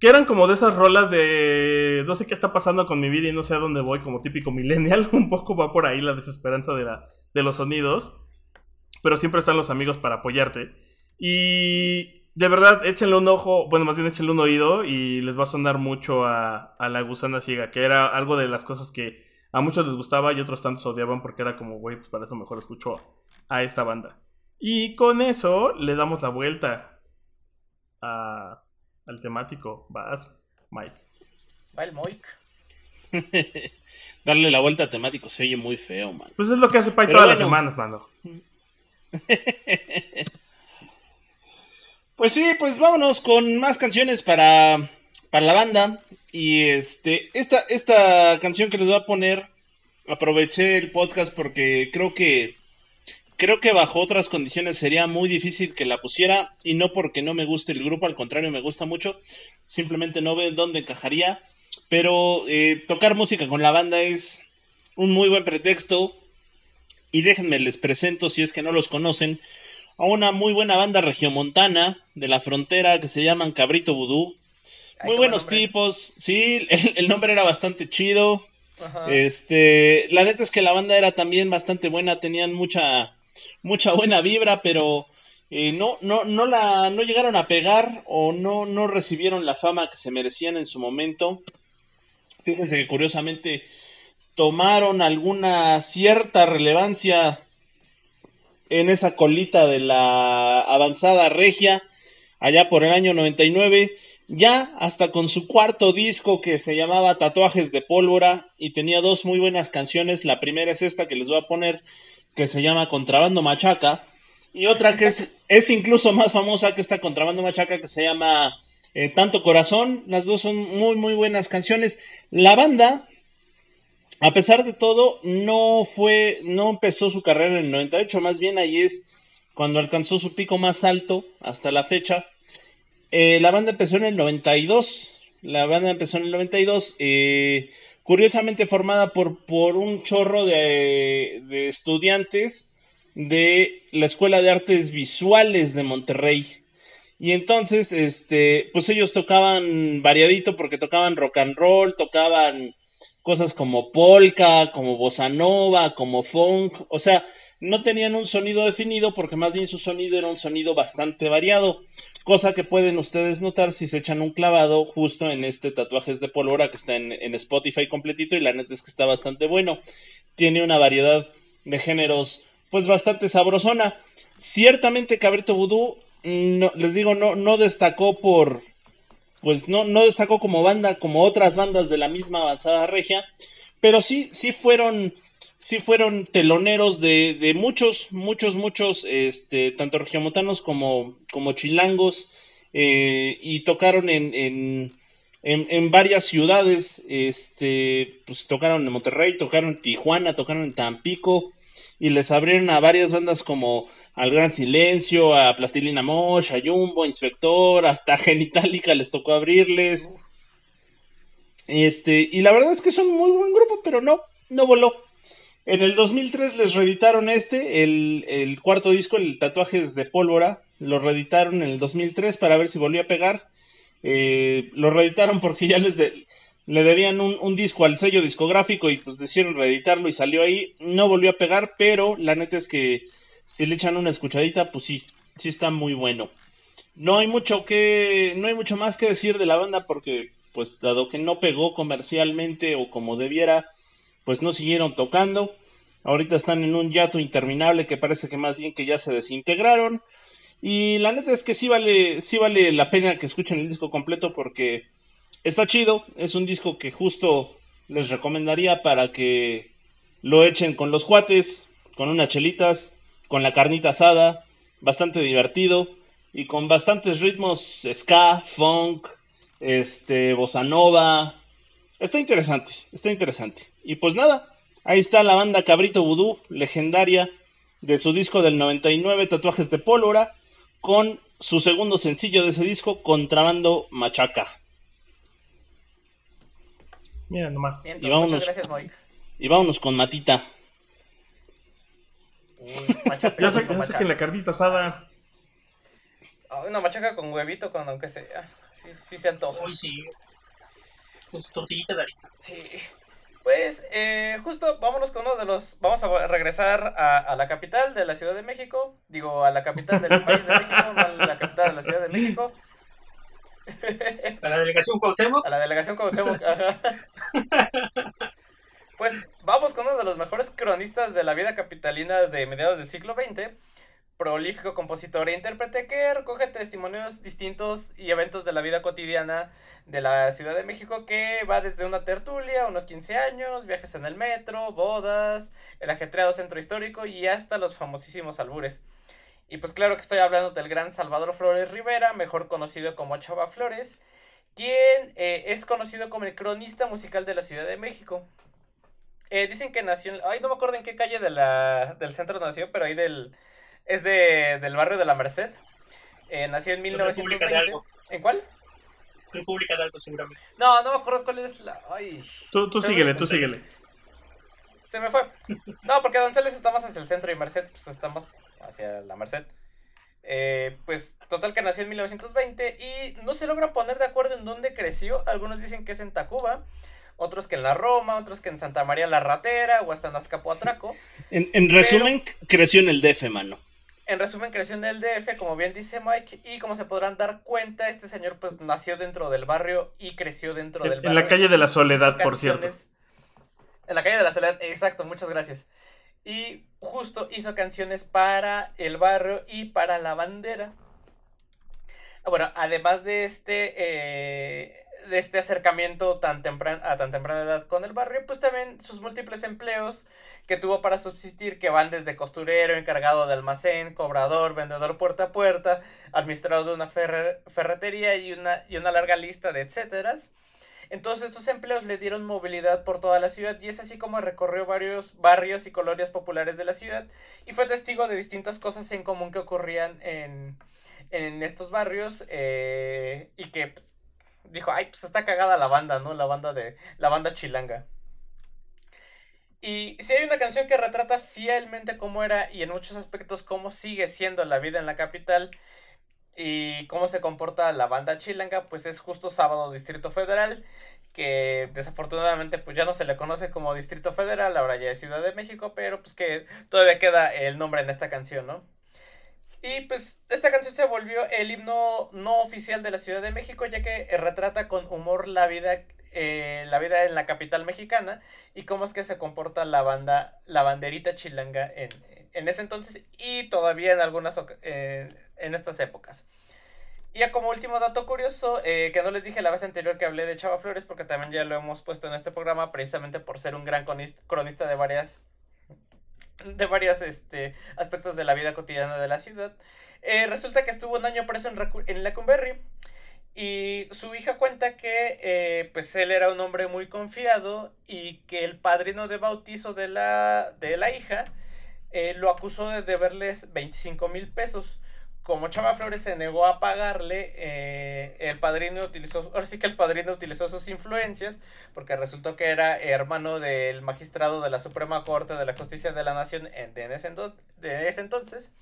Que eran como de esas rolas de no sé qué está pasando con mi vida y no sé a dónde voy, como típico millennial. Un poco va por ahí la desesperanza de, la, de los sonidos. Pero siempre están los amigos para apoyarte. Y de verdad, échenle un ojo, bueno, más bien échenle un oído y les va a sonar mucho a, a La Gusana Ciega, que era algo de las cosas que a muchos les gustaba y otros tantos odiaban porque era como, güey, pues para eso mejor escucho a esta banda. Y con eso le damos la vuelta a- al temático. Vas, Mike. Va el Moik. Darle la vuelta a temático se oye muy feo, man. Pues es lo que hace Pai Pero todas las semanas, mano. Pues sí, pues vámonos con más canciones para, para la banda. Y este, esta, esta canción que les voy a poner, aproveché el podcast porque creo que creo que bajo otras condiciones sería muy difícil que la pusiera. Y no porque no me guste el grupo, al contrario, me gusta mucho. Simplemente no veo dónde encajaría. Pero eh, tocar música con la banda es un muy buen pretexto. Y déjenme les presento, si es que no los conocen, a una muy buena banda regiomontana de la frontera que se llaman Cabrito Vudú. Muy buenos nombre. tipos, sí, el, el nombre era bastante chido. Ajá. Este, la neta es que la banda era también bastante buena, tenían mucha, mucha buena vibra, pero eh, no, no, no la, no llegaron a pegar o no, no recibieron la fama que se merecían en su momento. Fíjense que curiosamente tomaron alguna cierta relevancia en esa colita de la avanzada regia allá por el año 99 ya hasta con su cuarto disco que se llamaba Tatuajes de Pólvora y tenía dos muy buenas canciones. La primera es esta que les voy a poner que se llama Contrabando Machaca y otra que es, es incluso más famosa que esta Contrabando Machaca que se llama eh, Tanto Corazón. Las dos son muy muy buenas canciones. La banda, a pesar de todo, no fue, no empezó su carrera en el 98, más bien ahí es cuando alcanzó su pico más alto hasta la fecha. Eh, la banda empezó en el 92. La banda empezó en el 92. eh, curiosamente formada por, por un chorro de, de estudiantes de la Escuela de Artes Visuales de Monterrey. Y entonces, este, pues ellos tocaban variadito porque tocaban rock and roll, tocaban cosas como polka, como bossa nova, como funk, o sea, no tenían un sonido definido porque más bien su sonido era un sonido bastante variado, cosa que pueden ustedes notar si se echan un clavado justo en este tatuajes de pólvora que está en, en Spotify completito y la neta es que está bastante bueno, tiene una variedad de géneros pues bastante sabrosona. Ciertamente Cabrito Vudú, les digo, no, no destacó por, pues no, no destacó como banda, como otras bandas de la misma avanzada regia, pero sí, sí fueron, sí fueron teloneros de, de muchos, muchos, muchos, este, tanto regiomontanos como, como chilangos, eh, y tocaron en, en, en, en varias ciudades, este, pues tocaron en Monterrey, tocaron en Tijuana, tocaron en Tampico, y les abrieron a varias bandas como Al Gran Silencio, a Plastilina Mosh, a Jumbo, Inspector, hasta Genitalica les tocó abrirles. Este, y la verdad es que son muy buen grupo, pero no, no voló. En el 2003 les reeditaron este, el, cuarto disco, el Tatuajes de Pólvora, lo reeditaron en el 2003 para ver si volvía a pegar. Eh, lo reeditaron porque ya les de- le debían un disco al sello discográfico y pues decidieron reeditarlo y salió ahí. No volvió a pegar, pero la neta es que si le echan una escuchadita, pues sí, sí está muy bueno. No hay mucho que, no hay mucho más que decir de la banda porque, pues, dado que no pegó comercialmente o como debiera, pues no siguieron tocando. Ahorita están en un yato interminable que parece que más bien que ya se desintegraron. Y la neta es que sí vale, sí vale la pena que escuchen el disco completo porque está chido. Es un disco que justo les recomendaría para que lo echen con los cuates, con unas chelitas, con la carnita asada, bastante divertido y con bastantes ritmos ska, funk, este, bossa nova. Está interesante, está interesante. Y pues nada, ahí está la banda Cabrito Vudú, legendaria, de su disco del 99, Tatuajes de Pólvora, con su segundo sencillo de ese disco, Contrabando Machaca. Mira nomás. Bien, Y vámonos. muchas gracias, Moik. Y vámonos con Matita. Uy, machaca, Ya, con ya saquen la carnita asada. Ay, Una machaca con huevito, con aunque sea. Sí, sí se antoja. Hoy sí. Con su tortillita de harina. Sí. Pues, eh, justo vámonos con uno de los. Vamos a regresar a, a la capital de la Ciudad de México. Digo, a la capital del país de México, no a la capital de la Ciudad de México. A la delegación Cuauhtémoc. A la delegación Cuauhtémoc, ajá. Pues vamos con uno de los mejores cronistas de la vida capitalina de mediados del siglo XX, prolífico compositor e intérprete que recoge testimonios distintos y eventos de la vida cotidiana de la Ciudad de México que va desde una tertulia, unos 15 años, viajes en el metro, bodas, el ajetreado centro histórico y hasta los famosísimos albures. Y pues claro que estoy hablando del gran Salvador Flores Rivera, mejor conocido como Chava Flores, quien eh, es conocido como el cronista musical de la Ciudad de México. Eh, dicen que nació en... Ay, no me acuerdo en qué calle de la, del centro nació, pero ahí del... Es de, del barrio de la Merced. Eh, nació en Pues República de 1920. algo. ¿En cuál? República de algo, seguramente. No, no me acuerdo cuál es la... Ay, Tú, tú síguele, tú síguele. se me fue. No, porque Donceles está más hacia el centro y Merced, pues está más hacia la Merced. Eh, pues total que nació en 1920 y no se logran poner de acuerdo en dónde creció. Algunos dicen que es en Tacuba, otros que en la Roma, otros que en Santa María la Ratera o hasta en Azcapoatraco. En, en resumen, creció en el DF, mano. En resumen, creció en el DF, como bien dice Mike, y como se podrán dar cuenta, este señor pues nació dentro del barrio y creció dentro del barrio. en la calle de la Soledad, por cierto. En la calle de la Soledad, exacto, muchas gracias. Y justo hizo canciones para el barrio y para la bandera. Bueno, además de este, eh, de este acercamiento tan tempran- a tan temprana edad con el barrio, pues también sus múltiples empleos que tuvo para subsistir, que van desde costurero, encargado de almacén, cobrador, vendedor puerta a puerta, administrador de una ferre- ferretería y una, y una larga lista de etcéteras. Entonces estos empleos le dieron movilidad por toda la ciudad y es así como recorrió varios barrios y colonias populares de la ciudad y fue testigo de distintas cosas en común que ocurrían en, en estos barrios eh, y que pues, dijo, ay, pues está cagada la banda, ¿no? La banda de la banda chilanga. Y si hay una canción que retrata fielmente cómo era y en muchos aspectos cómo sigue siendo la vida en la capital y cómo se comporta la banda chilanga, pues es justo Sábado Distrito Federal, que desafortunadamente pues ya no se le conoce como Distrito Federal, ahora ya es Ciudad de México, pero pues que todavía queda el nombre en esta canción, ¿no? Y pues esta canción se volvió el himno no oficial de la Ciudad de México, ya que eh, retrata con humor la vida, eh, la vida en la capital mexicana y cómo es que se comporta la banda, la banderita chilanga en, en ese entonces y todavía en algunas eh, en estas épocas. Y ya como último dato curioso, que no les dije la vez anterior que hablé de Chava Flores, porque también ya lo hemos puesto en este programa, precisamente por ser un gran cronista de varias de varios este, aspectos de la vida cotidiana de la ciudad. Eh, resulta que estuvo un año preso en, en Lecumberri y su hija cuenta que eh, pues él era un hombre muy confiado y que el padrino de bautizo de la, de la hija eh, lo acusó de deberles 25 mil pesos. Como Chava Flores se negó a pagarle, eh, el padrino utilizó, ahora sí que el padrino utilizó sus influencias, porque resultó que era hermano del magistrado de la Suprema Corte de la Justicia de la Nación en, de, ese entonces.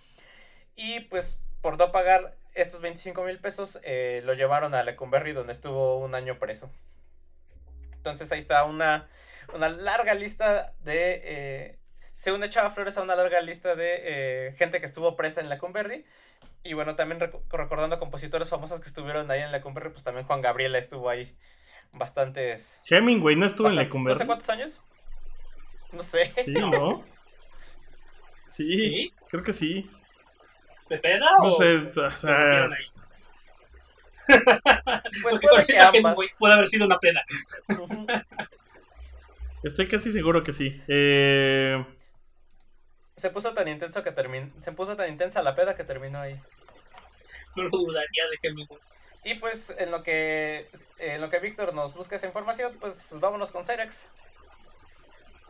Y pues por no pagar estos 25 mil pesos, eh, lo llevaron a Lecumberri, donde estuvo un año preso. Entonces ahí está una, una larga lista de... eh, se une Chava Flores a una larga lista de eh, gente que estuvo presa en Lecumberri. Y bueno, también reco- recordando compositores famosos que estuvieron ahí en Lecumberri, pues también Juan Gabriela estuvo ahí bastantes... Hemingway no estuvo en bastante- Lecumberri. No sé cuántos años. No sé. Sí, ¿no? Sí, ¿Sí? creo que sí. ¿De peda No o sé, o sea? Pues puede que ambas. haber sido una peda. Estoy casi seguro que sí. Eh, Se puso tan intenso que terminó. Se puso tan intensa la peda que terminó ahí. No lo dudaría de Hemingway. Y pues en lo que en lo que Víctor nos busca esa información, pues vámonos con Cyrex.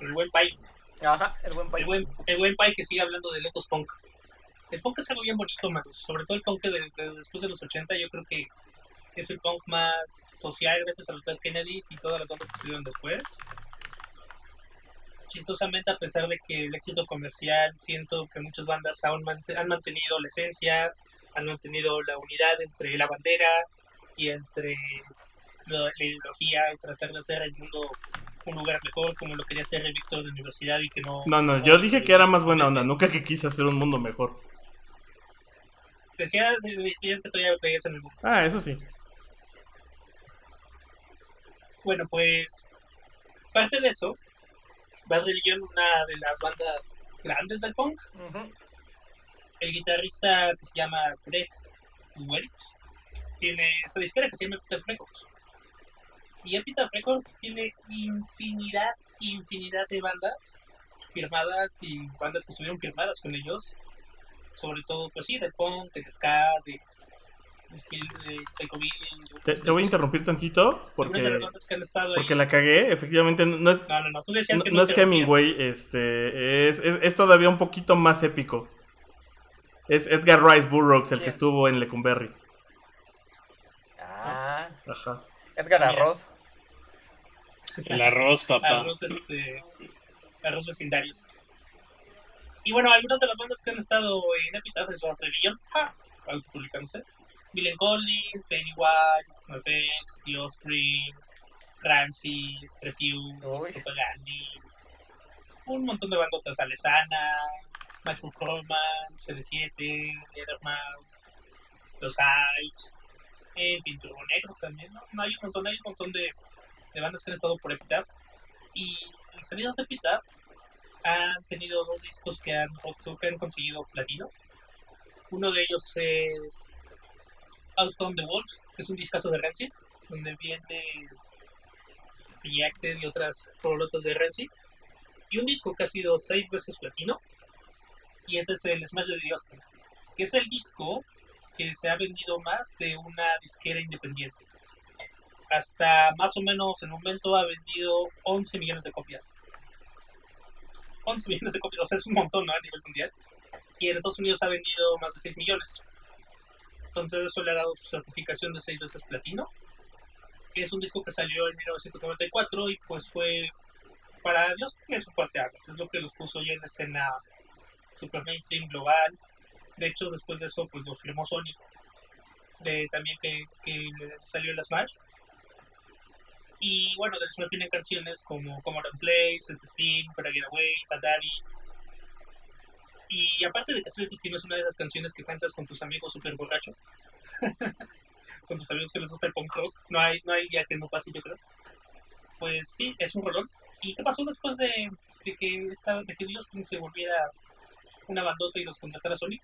El buen Pai. Ajá, el buen El país. buen, el buen Pai que sigue hablando de Letos Punk. El punk es algo bien bonito, manos. Sobre todo el punk de, de- después de los 80, yo creo que es el punk más social gracias a los Dead Kennedys y todas las bandas que salieron después. Chistosamente, a pesar de que el éxito comercial, siento que muchas bandas aún han mantenido la esencia, han mantenido la unidad entre la bandera y entre la, la ideología y tratar de hacer el mundo un lugar mejor como lo quería hacer el Víctor de universidad y que no... no, no, yo dije que era más buena onda, nunca que quise hacer un mundo mejor. Decía, decías que todavía creías en el mundo. Ah, eso sí. Bueno, pues parte de eso, Bad Religion, una de las bandas grandes del punk, el guitarrista que se llama Brett Welch tiene esta disquera que se llama Epitaph Records. Y Epitaph Records tiene infinidad, infinidad de bandas firmadas y bandas que estuvieron firmadas con ellos. Sobre todo, pues sí, del punk, del ska, de, de Psychobilly. Te, te voy a interrumpir tantito porque, porque la cagué. Efectivamente, no es, No, no, no, tú decías no, que no es rompías. Hemingway, este, es, es, es todavía un poquito más épico. Es Edgar Rice Burroughs el que estuvo en Lecumberri. Ah, Ajá. Edgar Arroz. El arroz, papá. arroz, este, arroz vecindarios. Y bueno, algunas de las bandas que han estado en Epitaph es Bad Religion, ja, autopublicándose. Millencolin, Pennywise, NoFX, The Offspring, Rancid, Refuse. Propagandi, un montón de bandotas, Alesana, Matchbook Romance, CD7, Nethermouth, Los Hives, en fin, Turbo Negro también, ¿no? No, hay un montón, hay un montón de, de bandas que han estado por Epitaph y las salidas de Epitaph han tenido dos discos que han que han conseguido platino. Uno de ellos es Outcome the Wolves, que es un discazo de Rancid, donde viene Reacted y otras rolotas de Rancid. Y un disco que ha sido seis veces platino. Y ese es el Smash de Dios, que es el disco que se ha vendido más de una disquera independiente. Hasta más o menos el momento ha vendido 11 millones de copias. 11 millones de copias, o sea, es un montón ¿no? a nivel mundial. Y en Estados Unidos ha vendido más de 6 millones. Entonces eso le ha dado su certificación de 6 veces platino. Es un disco que salió en 1994 y pues fue para Dios es un parteaguas. Es lo que los puso ya en escena super mainstream global. De hecho, después de eso, pues los firmó Sony. De, también que, que salió el Smash. Y bueno, del Smash vienen canciones como Commodore Place, El Festín, Para Get Away, Bad David. Y aparte de que El Festín es una de esas canciones que cantas con tus amigos súper borracho. con tus amigos que les gusta el punk rock. No hay, no hay día que no pase, yo creo. Pues sí, es un rolón. ¿Y qué pasó después de, de que, esta, de que Dios se volviera una bandota y los contratara Sony?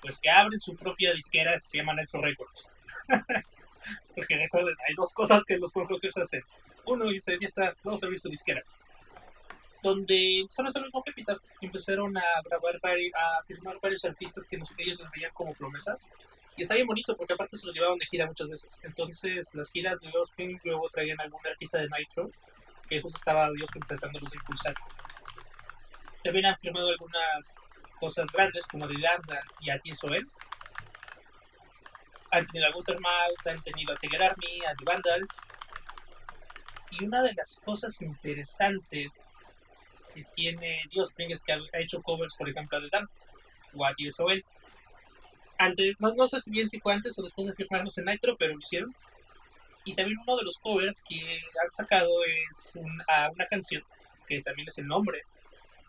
Pues que abren su propia disquera que se llama Nitro Records. Porque recuerden, hay dos cosas que los punk rockers hacen. Uno, irse de fiesta, dos, abrir su disquera. Donde empezaron a hacer lo mismo que Epitaph. Empezaron a grabar, a firmar varios artistas que ellos nos veían como promesas. Y está bien bonito porque aparte se los llevaban de gira muchas veces. Entonces las giras de Offspring luego traían algún artista de Nitro que justo estaba Dios tratándolos de impulsar. También han firmado algunas cosas grandes como The Damned y a TSOL. Han tenido a Guttermouth, han tenido a Tiger Army, a The Vandals. Y una de las cosas interesantes que tiene Dios es que ha hecho covers, por ejemplo, a The Damned o a TSOL. Antes, no, no sé si bien si fue antes o después de firmarnos en Nitro, pero lo hicieron. Y también uno de los covers que han sacado es un- a una canción, que también es el nombre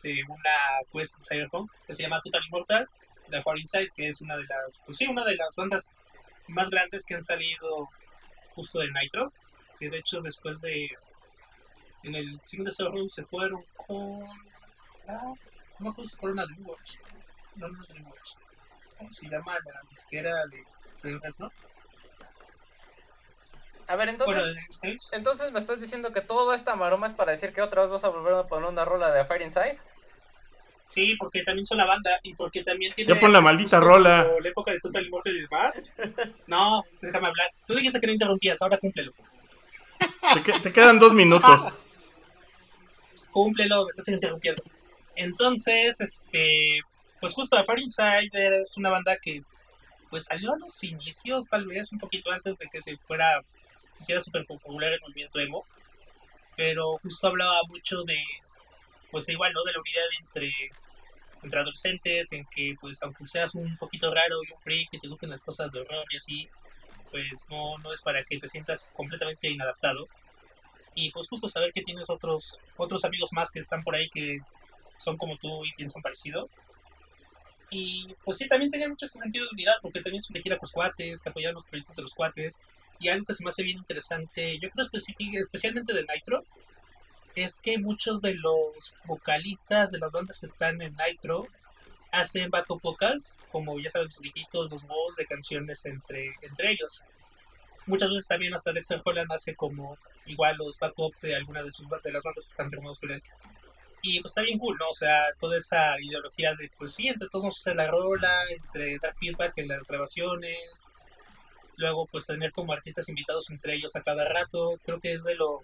de una quest en Cyberpunk, que se llama Total Immortal, de Far Inside, que es una de las, pues sí, una de las bandas más grandes que han salido justo de Nitro, que de hecho después de, en el Sign de Sorrow se fueron con, ah, no me acuerdo si fueron a Dreamworks, no, no es Dreamworks, ¿cómo se llama? La disquera de Dreamcast, ¿no? A ver, entonces, Bueno, entonces me estás diciendo que toda esta maroma es para decir que otra vez vas a volver a poner una rola de Fire Inside. Sí, porque también son la banda y porque también tiene. Ya pon la maldita rola. La época de Total Immortal y demás. No, déjame hablar. Tú dijiste que no interrumpías, ahora cúmplelo. Te, que- te quedan dos minutos. Cúmplelo, me estás interrumpiendo. Entonces, este. Pues justo Far Inside es una banda que. Pues salió a los inicios, tal vez, un poquito antes de que se fuera. Se hiciera súper popular el movimiento emo. Pero justo hablaba mucho de. Pues de igual, ¿no? De la unidad entre. Entre adolescentes, en que, pues, aunque seas un poquito raro y un freak, que te gusten las cosas de horror y así, pues no, no es para que te sientas completamente inadaptado. Y pues justo saber que tienes otros, otros amigos más que están por ahí que son como tú y piensan parecido. Y pues sí, también tenía mucho ese sentido de unidad, porque también gira con los cuates, que apoyaban los proyectos de los cuates. Y algo que se me hace bien interesante, yo creo especialmente de Nitro, es que muchos de los vocalistas de las bandas que están en Nitro hacen backup vocals, como ya saben, los grititos, los voz de canciones entre, entre ellos. Muchas veces también hasta Dexter Holland hace como igual los backup de alguna de sus de las bandas que están firmados por él. Y pues está bien cool, ¿no? O sea, toda esa ideología de, pues sí, entre todos hacer la rola, entre dar feedback en las grabaciones, luego pues tener como artistas invitados entre ellos a cada rato, creo que es de lo,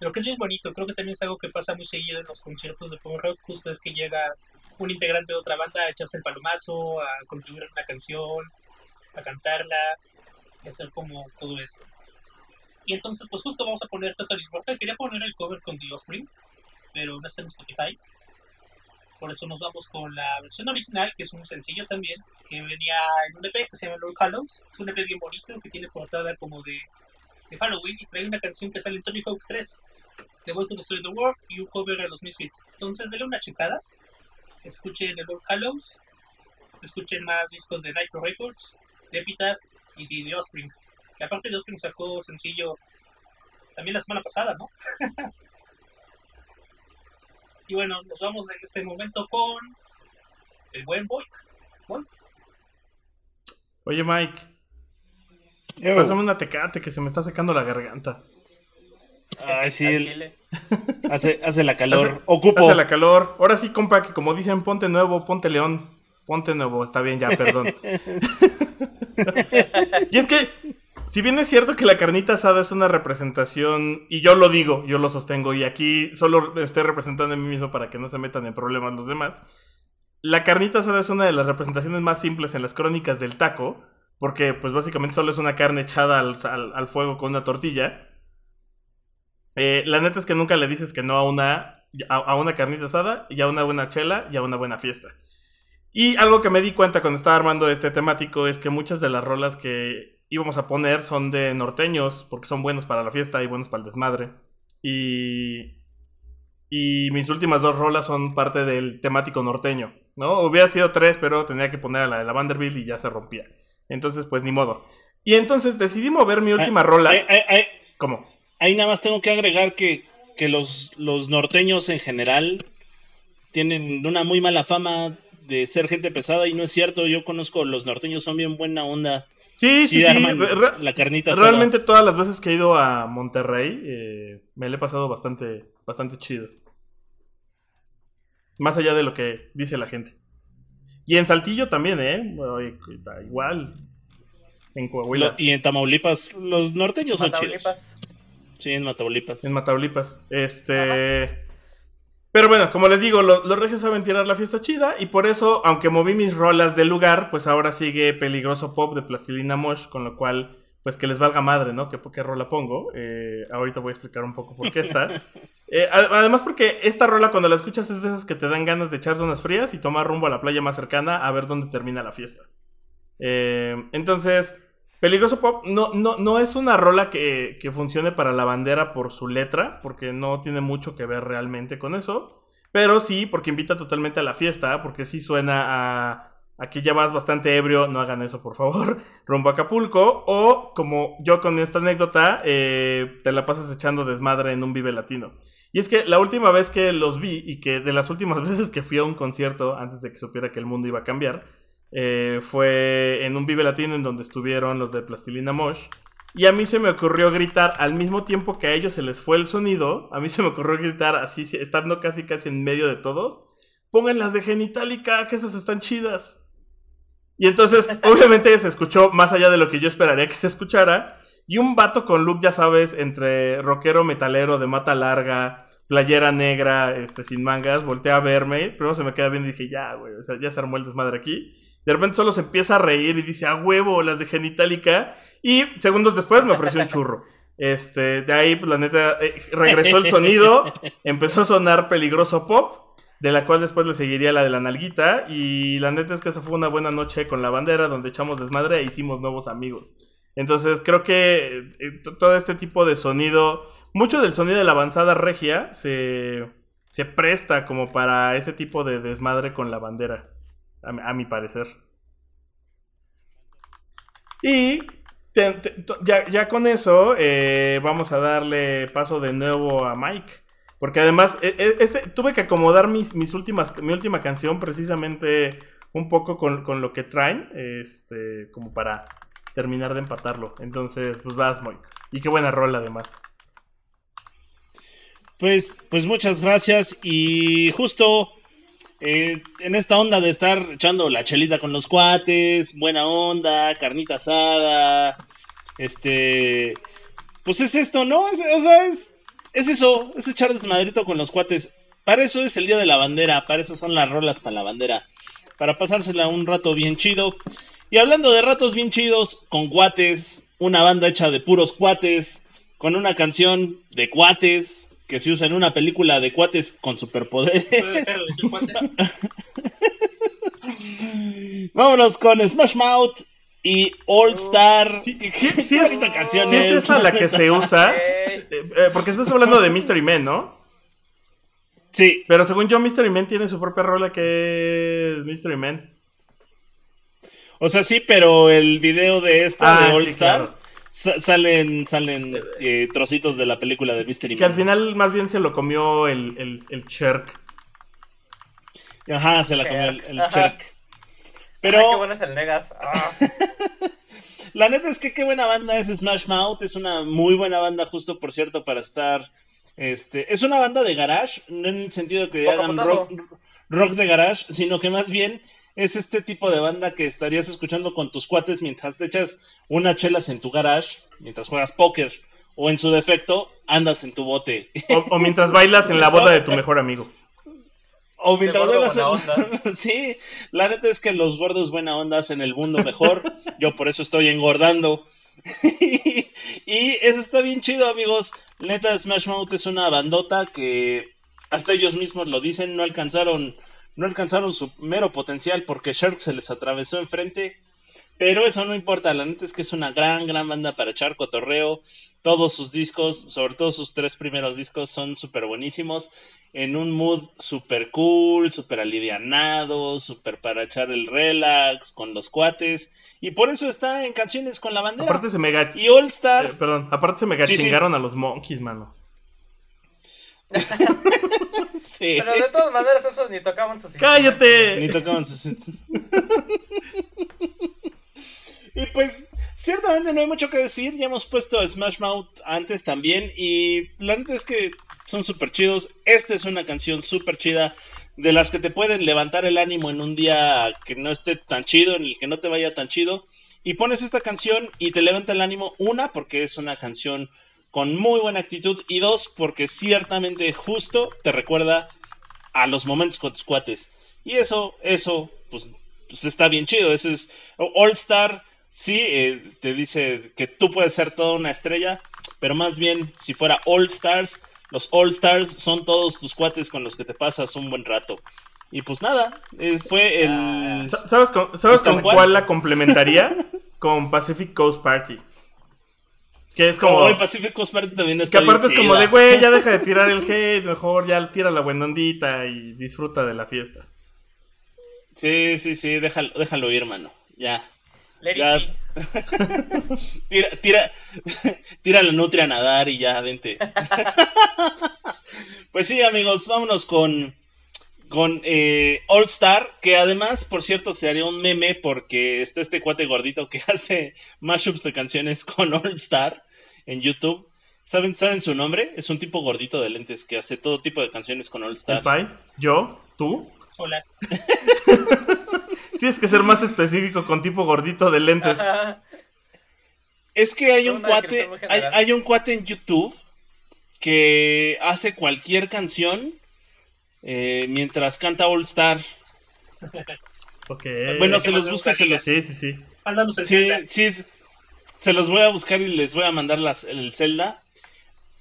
de lo que es bien bonito, creo que también es algo que pasa muy seguido en los conciertos de punk rock, justo es que llega un integrante de otra banda a echarse el palomazo, a contribuir a una canción, a cantarla, y hacer como todo esto. Y entonces, pues justo vamos a poner Total Immortal. Quería poner el cover con The Offspring, pero no está en Spotify. Por eso nos vamos con la versión original, que es un sencillo también, que venía en un EP que se llama Lord Hallows. Es un EP bien bonito, que tiene portada como de, de Halloween y trae una canción que sale en Tony Hawk 3, The Way to Destroy the World, y un cover a los Misfits. Entonces, denle una checada, escuchen The Lord Hallows, escuchen más discos de Nitro Records, de Epitaph y The Offspring. Que aparte de Offspring sacó sencillo también la semana pasada, ¿no? y bueno, nos vamos en este momento con el buen Boy. Oye, Mike, Yo. pásame una tecate que se me está secando la garganta. Ay, sí, el- hace la calor. Hace- Ocupo. Hace la calor. Ahora sí, compa, que como dicen, ponte nuevo, ponte león. Ponte nuevo, está bien, ya, perdón. y es que, si bien es cierto que la carnita asada es una representación, y yo lo digo, yo lo sostengo, y aquí solo estoy representando a mí mismo para que no se metan en problemas los demás, la carnita asada es una de las representaciones más simples en las crónicas del taco, porque pues básicamente solo es una carne echada al, fuego con una tortilla. Eh, la neta es que nunca le dices que no a una, a una carnita asada, y a una buena chela, y a una buena fiesta. Y algo que me di cuenta cuando estaba armando este temático es que muchas de las rolas que íbamos a poner son de norteños, porque son buenos para la fiesta y buenos para el desmadre. Y. Y mis últimas dos rolas son parte del temático norteño, ¿no? Hubiera sido tres, pero tenía que poner a la de la Vanderbilt y ya se rompía. Entonces, pues ni modo. Y entonces decidí mover mi última rola. Ahí, ahí- ahí- ¿Cómo? ahí nada más tengo que agregar que, que los, los norteños en general tienen una muy mala fama de ser gente pesada y no es cierto. Yo conozco los norteños, son bien buena onda. Sí, sí, sí. arman la carnita asada. Realmente todas las veces que he ido a Monterrey eh, me le he pasado bastante, bastante chido. Más allá de lo que dice la gente. Y en Saltillo también, ¿eh? Igual. En Coahuila. Lo- y en Tamaulipas, los norteños son chidos. Sí, en Tamaulipas. En Mataulipas. Este. Pero bueno, como les digo, lo- los regios saben tirar la fiesta chida. Y por eso, aunque moví mis rolas del lugar, pues ahora sigue Peligroso Pop de Plastilina Mosh. Con lo cual, pues que les valga madre, ¿no? Que qué rola pongo. Eh, ahorita voy a explicar un poco por qué está. Eh, además, porque esta rola, cuando la escuchas, es de esas que te dan ganas de echarte unas frías y tomar rumbo a la playa más cercana a ver dónde termina la fiesta. Eh, entonces, Peligroso Pop no, no, no es una rola que, que funcione para la bandera por su letra, porque no tiene mucho que ver realmente con eso. Pero sí, porque invita totalmente a la fiesta, porque sí suena a. Aquí ya vas bastante ebrio, no hagan eso por favor. Rumbo a Acapulco. O como yo con esta anécdota, eh, te la pasas echando desmadre en un Vive Latino. Y es que la última vez que los vi, y que de las últimas veces que fui a un concierto, antes de que supiera que el mundo iba a cambiar, eh, fue en un Vive Latino en donde estuvieron los de Plastilina Mosh. Y a mí se me ocurrió gritar al mismo tiempo que a ellos se les fue el sonido. A mí se me ocurrió gritar así, estando casi casi en medio de todos. Pongan las de Genitalica, que esas están chidas. Y entonces, obviamente, se escuchó más allá de lo que yo esperaría que se escuchara. Y un vato con look, ya sabes, entre rockero metalero de mata larga, playera negra, este, sin mangas, voltea a verme. Primero se me queda bien y dije, ya, güey, o sea, ya se armó el desmadre aquí. De repente solo se empieza a reír y dice, a huevo, las de Genitalica. Y segundos después me ofreció un churro. Este, de ahí, pues la neta, eh, regresó el sonido, empezó a sonar peligroso pop, de la cual después le seguiría la de la nalguita. Y la neta es que esa fue una buena noche con la bandera, donde echamos desmadre e hicimos nuevos amigos. Entonces creo que eh, todo este tipo de sonido, mucho del sonido de la avanzada regia se, se presta como para ese tipo de desmadre con la bandera, a, mi parecer. Y ya, con eso eh, vamos a darle paso de nuevo a Mike. Porque además e, e, este, tuve que acomodar mis, mis últimas, mi última canción precisamente un poco con, con lo que traen, este, como para terminar de empatarlo. Entonces, pues vas, muy. Y qué buena rola además. Pues, pues muchas gracias. Y justo eh, en esta onda de estar echando la chelita con los cuates, buena onda, carnita asada, este, pues es esto, ¿no? Es, o sea, es, es eso, es echar desmadrito con los cuates. Para eso es el día de la bandera, para eso son las rolas para la bandera, para pasársela un rato bien chido. Y hablando de ratos bien chidos, con cuates, una banda hecha de puros cuates, con una canción de cuates que se usa en una película de cuates con superpoderes. Vámonos con Smash Mouth y All Star. Sí, sí, sí, es, sí es esa la que se usa. Eh, porque estás hablando de Mystery Man, ¿no? Sí. Pero según yo, Mystery Man tiene su propia rola que es Mystery Man. O sea, sí, pero el video de esta ah, de All Star salen, salen eh, trocitos de la película de Mystery Que al final más bien se lo comió el, el, el Cherk. Ajá, se la comió el, el Pero. qué bueno es el Negas. Ah. la neta es que qué buena banda es Smash Mouth. Es una muy buena banda, justo por cierto, para estar. Este, es una banda de garage, no en el sentido que hagan rock, rock de garage, sino que más bien es este tipo de banda que estarías escuchando con tus cuates mientras te echas una chelas en tu garage, mientras juegas póker, o en su defecto, andas en tu bote. O, mientras bailas en la boda de tu mejor amigo. O mientras bailas en... sí, la neta es que los gordos buena onda hacen el mundo mejor. Yo por eso estoy engordando. y eso está bien chido, amigos. Neta, Smash Mouth es una bandota que hasta ellos mismos lo dicen, no alcanzaron no alcanzaron su mero potencial porque Shark se les atravesó enfrente. Pero eso no importa, la neta es que es una gran, gran banda para echar cotorreo. Todos sus discos, sobre todo sus tres primeros discos, son súper buenísimos. En un mood súper cool, súper alivianado, súper para echar el relax con los cuates. Y por eso está en canciones con la bandera. Aparte se mega... Y All Star. Eh, perdón, aparte se mega chingaron a los Monkeys, mano. Pero de todas maneras, esos ni tocaban sus ¡Cállate! Ni tocaban sus Y pues, ciertamente no hay mucho que decir. Ya hemos puesto a Smash Mouth antes también. Y la neta es que son súper chidos. Esta es una canción súper chida. De las que te pueden levantar el ánimo en un día que no esté tan chido, en el que no te vaya tan chido. Y pones esta canción y te levanta el ánimo. Una, porque es una canción con muy buena actitud y dos, porque ciertamente justo te recuerda a los momentos con tus cuates. Y eso, eso, pues, pues está bien chido. Eso es All Star, sí, eh, te dice que tú puedes ser toda una estrella, pero más bien si fuera All Stars, los All Stars son todos tus cuates con los que te pasas un buen rato. Y pues nada, eh, fue el... ¿Sabes con, ¿sabes con cuál la complementaría? con Pacific Coast Party. Que es como. Oh, Pacífico también está Que aparte es como de, güey, ya deja de tirar el hate, mejor ya tira la buena ondita y disfruta de la fiesta. Sí, sí, sí, déjalo, déjalo ir, mano. Ya. ya. tira, tira, tira la nutria a nadar y ya, vente. pues sí, amigos, vámonos con. Con eh, All Star, que además, por cierto, se haría un meme porque está este cuate gordito que hace mashups de canciones con All Star en YouTube. ¿Saben, ¿Saben su nombre? Es un tipo gordito de lentes que hace todo tipo de canciones con All ¿El Star. Pai? ¿Yo? ¿Tú? Hola. Tienes que ser más específico con tipo gordito de lentes. Ajá. Es que hay un Una cuate, hay un cuate en YouTube que hace cualquier canción eh, mientras canta All Star. Bueno, se los busca, se los, Sí, sí, sí. Mándanos el Sí, Zelda. sí, se los voy a buscar y les voy a mandar las, el Zelda.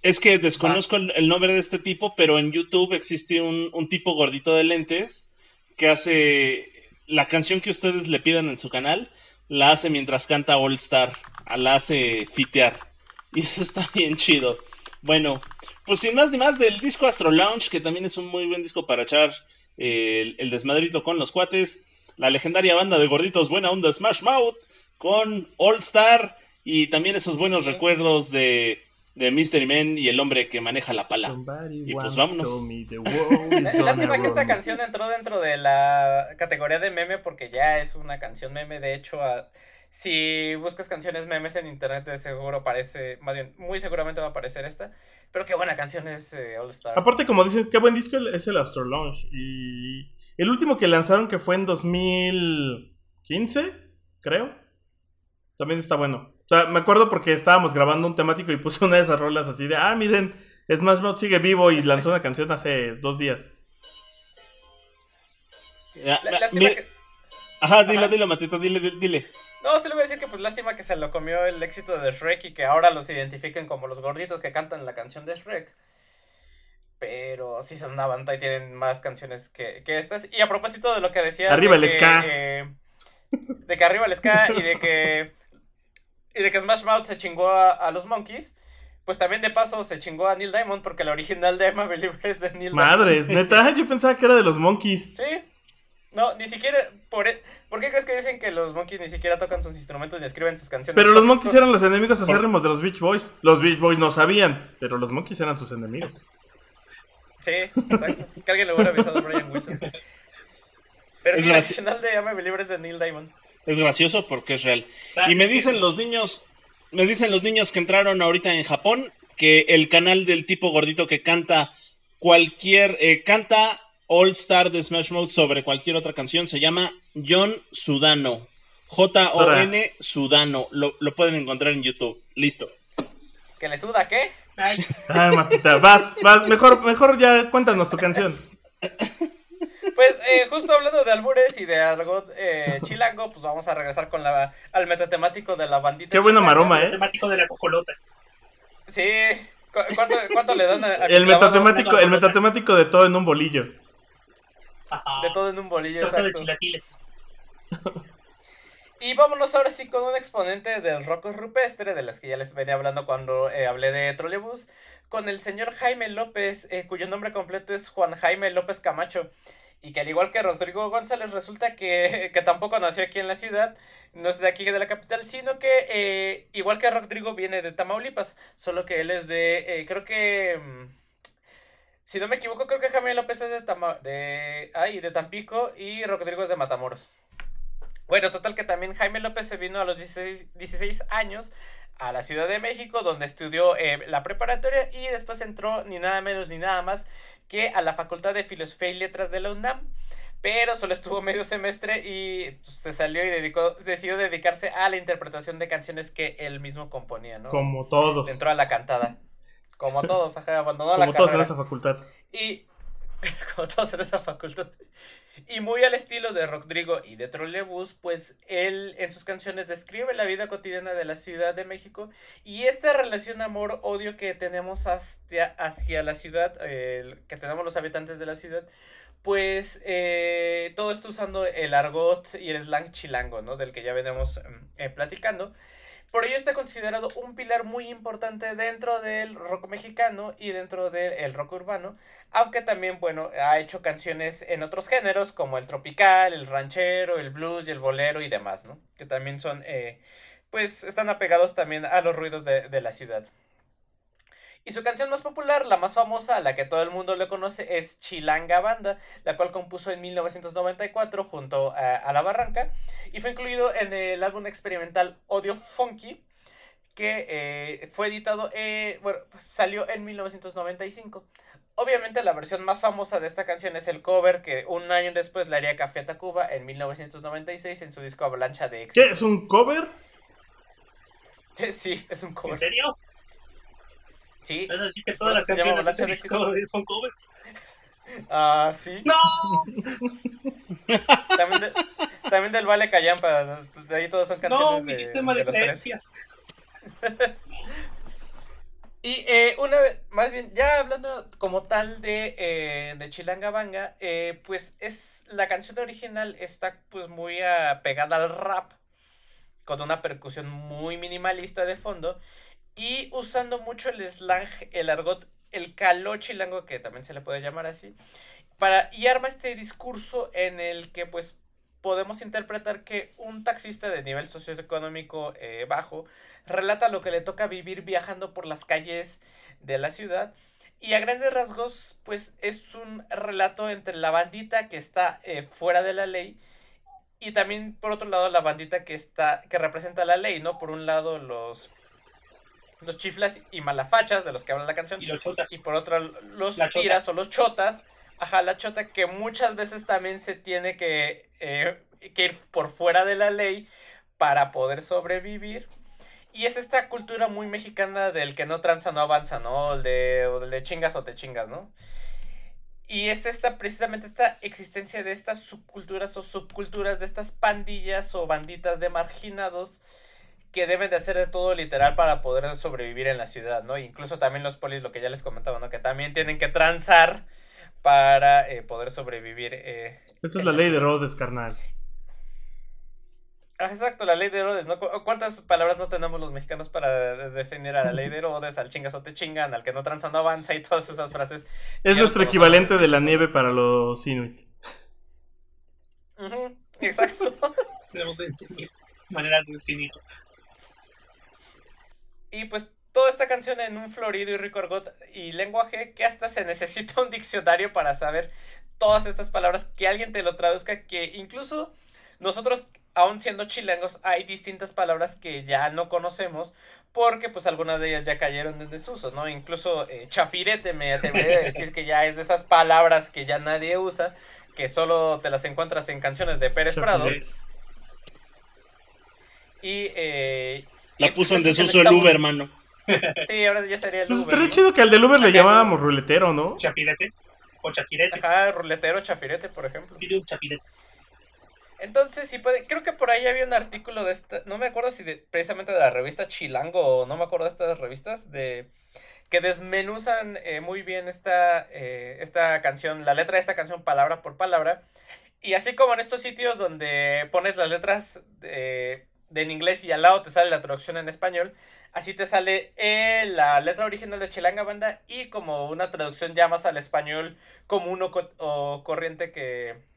Es que desconozco el, el nombre de este tipo, pero en YouTube existe un, un tipo gordito de lentes que hace la canción que ustedes le pidan en su canal, la hace mientras canta All Star, la hace fitear. Y eso está bien chido. Bueno, pues sin más ni más del disco Astro Lounge, que también es un muy buen disco para echar eh, el, el desmadrito con los cuates. La legendaria banda de gorditos Buena Onda Smash Mouth con All Star y también esos buenos Sí. recuerdos de, de Mystery Man y el hombre que maneja la pala. Somebody Y pues vámonos. Lástima que esta canción entró dentro de la categoría de meme porque ya es una canción meme. De hecho, a- si buscas canciones memes en internet, de seguro aparece, más bien, muy seguramente va a aparecer esta. Pero qué buena canción es eh, All Star. Aparte, como dicen, qué buen disco es el Astro Launch. Y el último que lanzaron, que fue en 2015, creo. También está bueno. O sea, me acuerdo porque estábamos grabando un temático y puse una de esas rolas así de, ah, miren, Smash Mouth sigue vivo y lanzó una canción hace dos días. Ajá, dilo, Ajá. dilo, Matito, dile, dile, dile. No, se le voy a decir que pues lástima que se lo comió el éxito de Shrek y que ahora los identifiquen como los gorditos que cantan la canción de Shrek. Pero sí son una banda y tienen más canciones que, que estas. Y a propósito de lo que decía... Arriba de el que, ska. eh, de que arriba el ska y de que... Y de que Smash Mouth se chingó a, a los Monkeys. Pues también de paso se chingó a Neil Diamond porque la original de Emma Believer es de Neil Madres, Diamond. neta, yo pensaba que era de los Monkeys. Sí. No, ni siquiera... Por, e- ¿Por qué crees que dicen que los Monkeys ni siquiera tocan sus instrumentos ni escriben sus canciones? Pero los Monkeys son- eran los enemigos acérrimos de los Beach Boys. Los Beach Boys no sabían, pero los Monkeys eran sus enemigos. Sí, exacto. Que alguien le hubiera avisado a Brian Wilson. Pero Es sí, graci- original de Ame Believer es de Neil Diamond. Es gracioso porque es real. Y me dicen los niños, me dicen los niños que entraron ahorita en Japón que el canal del tipo gordito que canta cualquier, eh, canta All Star de Smash Mouth sobre cualquier otra canción se llama John Sudano. J-O-N Sudano. Lo, lo pueden encontrar en YouTube. Listo. ¿Que le suda qué? Ay, Ay, Matita, vas, vas, mejor, mejor ya cuéntanos tu canción. Pues eh, justo hablando de albures y de argot eh, chilango, pues vamos a regresar con la al metatemático de la bandita. Qué buena maroma, ¿eh? temático de la cocolota. Sí. ¿Cu- ¿Cuánto, cuánto le dan a, El metatemático, el metatemático de todo en un bolillo. Ajá. De todo en un bolillo, Torta de chilaquiles. Y vámonos ahora sí con un exponente del rock rupestre, de las que ya les venía hablando cuando eh, hablé de Trolebús, con el señor Jaime López, eh, cuyo nombre completo es Juan Jaime López Camacho. Y que al igual que Rodrigo González, resulta que, que tampoco nació aquí en la ciudad, no es de aquí de la capital, sino que eh, igual que Rodrigo viene de Tamaulipas, solo que él es de, creo que... mm, Si no me equivoco, creo que Jaime López es de, Tama- de, ay, de Tampico y Rodrigo es de Matamoros. Bueno, total que también Jaime López se vino a los 16, 16 años a la Ciudad de México, donde estudió eh, la preparatoria y después entró ni nada menos ni nada más que a la Facultad de Filosofía y Letras de la UNAM. Pero solo estuvo medio semestre y pues, se salió y dedicó, decidió dedicarse a la interpretación de canciones que él mismo componía, ¿no? Como todos. Entró a la cantada. Como todos, ajá, abandonó la Como todos en esa facultad. Y como todos en esa facultad. Y muy al estilo de Rodrigo y de Trolebús, pues él en sus canciones describe la vida cotidiana de la Ciudad de México y esta relación amor-odio que tenemos hacia, hacia la ciudad, eh, que tenemos los habitantes de la ciudad, pues eh, todo esto usando el argot y el slang chilango, ¿no? Del que ya venimos mm, eh, platicando. Por ello está considerado un pilar muy importante dentro del rock mexicano y dentro del rock urbano, aunque también, bueno, ha hecho canciones en otros géneros como el tropical, el ranchero, el blues y el bolero y demás, ¿no? Que también son, eh, pues, están apegados también a los ruidos de, de la ciudad. Y su canción más popular, la más famosa, la que todo el mundo le conoce, es Chilanga Banda, la cual compuso en 1994 junto a, a La Barranca y fue incluido en el álbum experimental Odio Funky, que eh, fue editado, eh, bueno, pues salió en 1995. Obviamente la versión más famosa de esta canción es el cover que un año después le haría Café Tacuba en 1996 en su disco Avalancha de Éxito. ¿Qué? ¿Es un cover? Sí, es un cover. ¿En serio? Sí. Es así que todas las canciones de son covers. Ah, sí. ¡No! También, de- también del Vale Callampa. De ahí todos son canciones No, mi de, sistema de, de creencias. Y eh, una vez, más bien, ya hablando como tal de, eh, de Chilanga Banga, eh, pues es la canción original está pues muy ah, pegada al rap, con una percusión muy minimalista de fondo, y usando mucho el slang, el argot, el caló chilango, que también se le puede llamar así, para, y arma este discurso en el que pues podemos interpretar que un taxista de nivel socioeconómico eh, bajo relata lo que le toca vivir viajando por las calles de la ciudad y a grandes rasgos pues es un relato entre la bandita que está eh, fuera de la ley y también por otro lado la bandita que está que representa la ley no por un lado los los chiflas y malafachas de los que habla la canción Y los chotas. y por otro los La chota. tiras o los chotas. Ajá, la chota que muchas veces también se tiene que, eh, que ir por fuera de la ley para poder sobrevivir. Y es esta cultura muy mexicana del que no tranza, no avanza, ¿no? El de, o el de chingas o te chingas, ¿no? Y es esta, precisamente esta existencia de estas subculturas o subculturas, de estas pandillas o banditas de marginados que deben de hacer de todo literal para poder sobrevivir en la ciudad, ¿no? Incluso también los polis, lo que ya les comentaba, ¿no? Que también tienen que transar para eh, poder sobrevivir. eh, Esta es la ley de Rhodes, carnal. Ah, exacto, la ley de Herodes, ¿no? ¿Cu- ¿Cuántas palabras no tenemos los mexicanos para de- definir a la ley de Herodes, al chingas o te chingan, al que no tranza no avanza y todas esas frases? Es nuestro equivalente de la nieve para los Inuit. Ujú, exacto. Tenemos 20.000 maneras de definirlo. Y pues toda esta canción en un florido y rico argot y lenguaje que hasta se necesita un diccionario para saber todas estas palabras, que alguien te lo traduzca, que incluso nosotros, aún siendo chilangos, hay distintas palabras que ya no conocemos porque pues algunas de ellas ya cayeron en desuso, ¿no? Incluso eh, chafirete me atrevería a decir que ya es de esas palabras que ya nadie usa, que solo te las encuentras en canciones de Pérez Prado. Y, eh, y La puso en desuso el Uber, mano. Sí, ahora ya sería el Pues Uber, estaría ¿no? chido que al del Uber le llamábamos ruletero, ¿no? Chafirete. O chafirete. Ajá, ruletero, chafirete, por ejemplo. Pide un chafirete. Entonces, sí puede, creo que por ahí había un artículo de esta, no me acuerdo si de- precisamente de la revista Chilango o no me acuerdo de estas revistas, de que desmenuzan eh, muy bien esta, eh, esta canción, la letra de esta canción palabra por palabra. Y así como en estos sitios donde pones las letras de, de en inglés y al lado te sale la traducción en español, así te sale eh, la letra original de Chilanga Banda y como una traducción ya más al español común o, o corriente que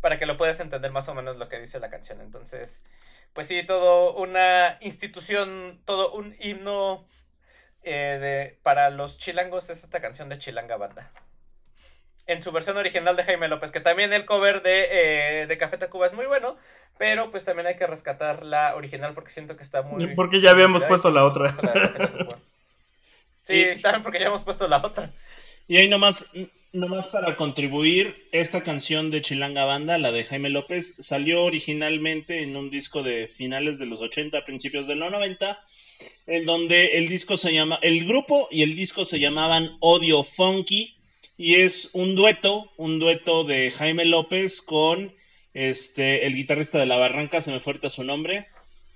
para que lo puedas entender más o menos lo que dice la canción. Entonces, pues sí, todo una institución, todo un himno eh, de, para los chilangos es esta canción de Chilanga Banda. En su versión original de Jaime López, que también el cover de, eh, de Café Tacuba es muy bueno, pero pues también hay que rescatar la original porque siento que está muy... Porque ya habíamos puesto la otra. Sí, Y- también porque ya hemos puesto la otra. Y ahí nomás, nomás para contribuir, esta canción de Chilanga Banda, la de Jaime López, salió originalmente en un disco de finales de los 80, principios de los 90, en donde el disco se llama, el grupo y el disco se llamaban Odio Funky, y es un dueto, un dueto de Jaime López con este el guitarrista de La Barranca, se me fue ahorita su nombre.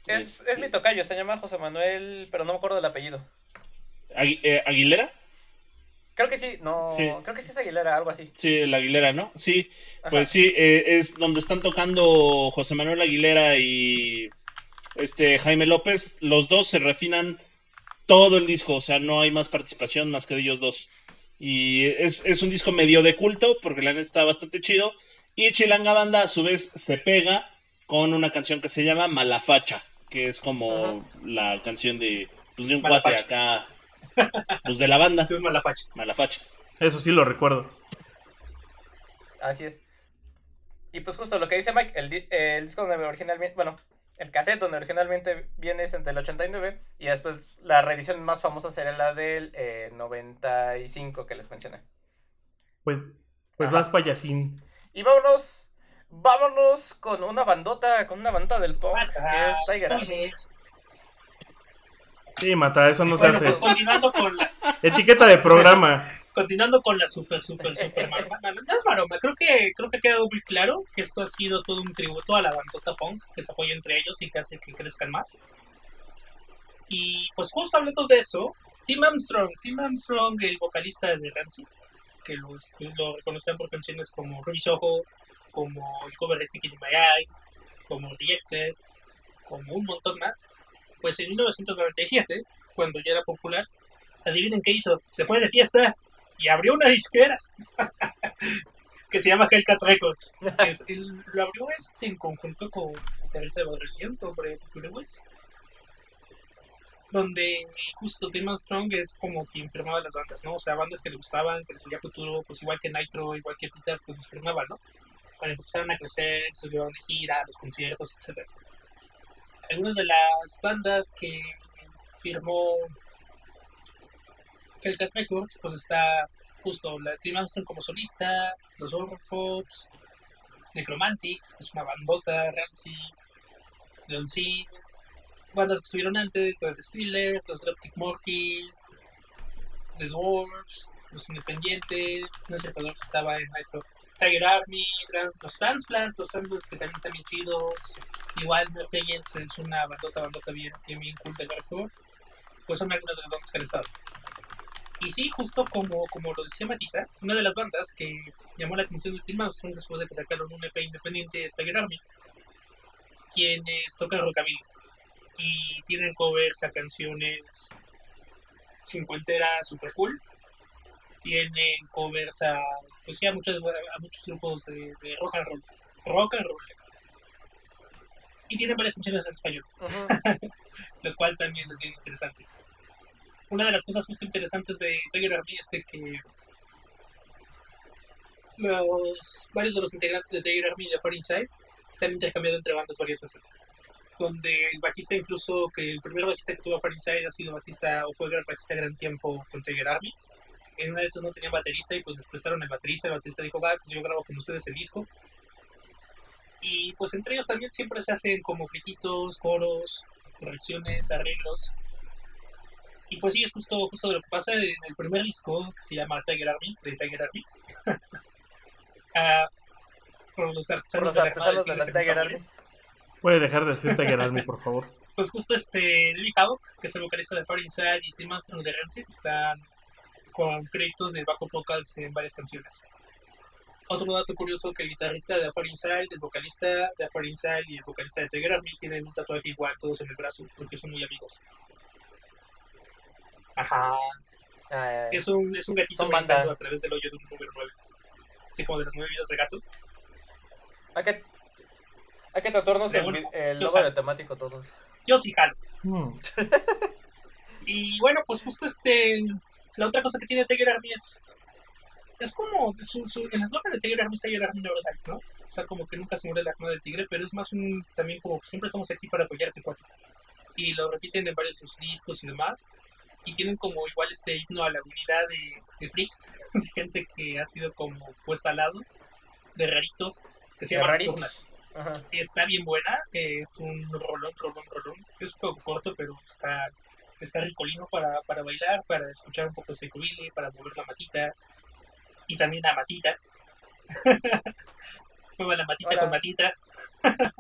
Es, es mi tocayo, se llama José Manuel, pero no me acuerdo del apellido. Eh, ¿Aguilera? Creo que sí, no, Sí. creo que sí es Aguilera, algo así. Sí, el Aguilera, ¿no? Sí, Ajá. Pues sí, eh, es donde están tocando José Manuel Aguilera y este Jaime López. Los dos se refinan todo el disco, o sea, no hay más participación más que de ellos dos. Y es, es un disco medio de culto, porque la neta está bastante chido. Y Chilanga Banda a su vez se pega con una canción que se llama Malafacha, que es como Ajá. la canción de, pues, de un cuate Malafacha. acá Los de la banda. Tuve mala facha. Malafacha. Eso sí lo recuerdo. Así es. Y pues justo lo que dice Mike, el, eh, el disco donde originalmente, bueno, el cassette donde originalmente viene es del 89 y después la reedición más famosa sería la del eh, 95 que les mencioné. Pues, pues Ajá. vas payasín. Y vámonos, vámonos con una bandota, con una banda del punk que es Tiger spoilers. Sí, mata, eso no se hace. pues continuando con la, Etiqueta de programa. Continuando con la super, super, super maroma. No, es maroma, creo que, creo que ha quedado muy claro que esto ha sido todo un tributo a la bandota punk que se apoya entre ellos y que hace que crezcan más. Y pues justo hablando de eso, Tim Armstrong, Tim Armstrong, el vocalista de Rancid, que lo, lo reconocen por canciones como Ruby Soho, como el cover de Sticky in My Eye, como Rejected, como un montón más, pues en 1997, cuando ya era popular, adivinen qué hizo, se fue de fiesta y abrió una disquera que se llama Hellcat Records. Es- él lo abrió este en conjunto con el guitarrista de con Brett Gurewitz, donde justo Tim Armstrong es como quien firmaba las bandas, ¿no? O sea, bandas que le gustaban, que les veía futuro, pues igual que Nitro, igual que Peter, pues les firmaba, ¿no? Cuando empezaron a crecer, se llevaban de gira, los conciertos, etcétera. Algunas de las bandas que firmó Hellcat Records, pues está justo la Tim Armstrong como solista, los Horror Pops, Necromantics, que es una bandota, Ramsey, Leon C, bandas que estuvieron antes, los The Steelers, los Dropkick Murphys, The Dwarfs, los Independientes, no sé, Dwarfs estaba en Nitro, Tiger Army, los Transplants, los Transplants que también están bien chidos, igual Murphy Agents es una bandota, bandota bien, bien, bien cool de hardcore, pues son algunas de las bandas que han estado. Y sí, justo como, como lo decía Matita, una de las bandas que llamó la atención de Tim Armstrong después de que sacaron un EP independiente es Tiger Army, quienes tocan rockabilly y tienen covers a canciones cincuenteras super cool. Tienen covers a, pues sí, a muchos, a muchos grupos de, de rock and roll. Rock and roll. Y tienen varias canciones en español lo cual también es bien interesante. Una de las cosas justo interesantes de Tiger Army es de que los, varios de los integrantes de Tiger Army y de Far Inside se han intercambiado entre bandas varias veces. Donde el bajista, incluso que el primer bajista que tuvo Far Inside ha sido bajista o fue bajista gran tiempo con Tiger Army. En una de esas no tenían baterista y pues les prestaron el baterista. El baterista dijo, va, pues yo grabo con ustedes el disco. Y pues entre ellos también siempre se hacen como grititos, coros, correcciones, arreglos. Y pues sí, es justo, justo de lo que pasa en el primer disco que se llama Tiger Army, de Tiger Army. Por los Por artesanos, de la de Tiger Army. Puede dejar de decir Tiger Army, por favor. Pues justo este David Havoc, que es el vocalista de Far Inside y Tim Armstrong de Rancid, están con créditos de backup vocals en varias canciones. Otro dato curioso que el guitarrista de Far Inside, el vocalista de Far Inside y el vocalista de Tiger Army tienen un tatuaje igual, todos en el brazo, porque son muy amigos. Ajá. Ah, Es un, es un gatito Son banda. brincando a través del hoyo de un número 9. Así como de las nueve vidas de gato. hay que, hay que tatuarnos De el, logo de temático todos. Yo sí jalo. Hmm. Y bueno, pues justo este. La otra cosa que tiene Tiger Army es. Es como. Su, su, el eslogan de Tiger Army es Tiger Army Never Die, ¿no? O sea, como que nunca se muere la cuna del tigre, pero es más un. También como siempre estamos aquí para apoyarte, cuatro. Y lo repiten en varios de sus discos y demás. Y tienen como igual este himno a la unidad de, de freaks, de gente que ha sido como puesta al lado, de raritos, que se De llama raritos. Ajá. está bien buena, es un rolón, rolón, rolón. Es un poco corto, pero está, está ricolino para, para bailar, para escuchar un poco de psicobilly, para mover la matita. Y también la matita. Mueva la matita Hola. con matita.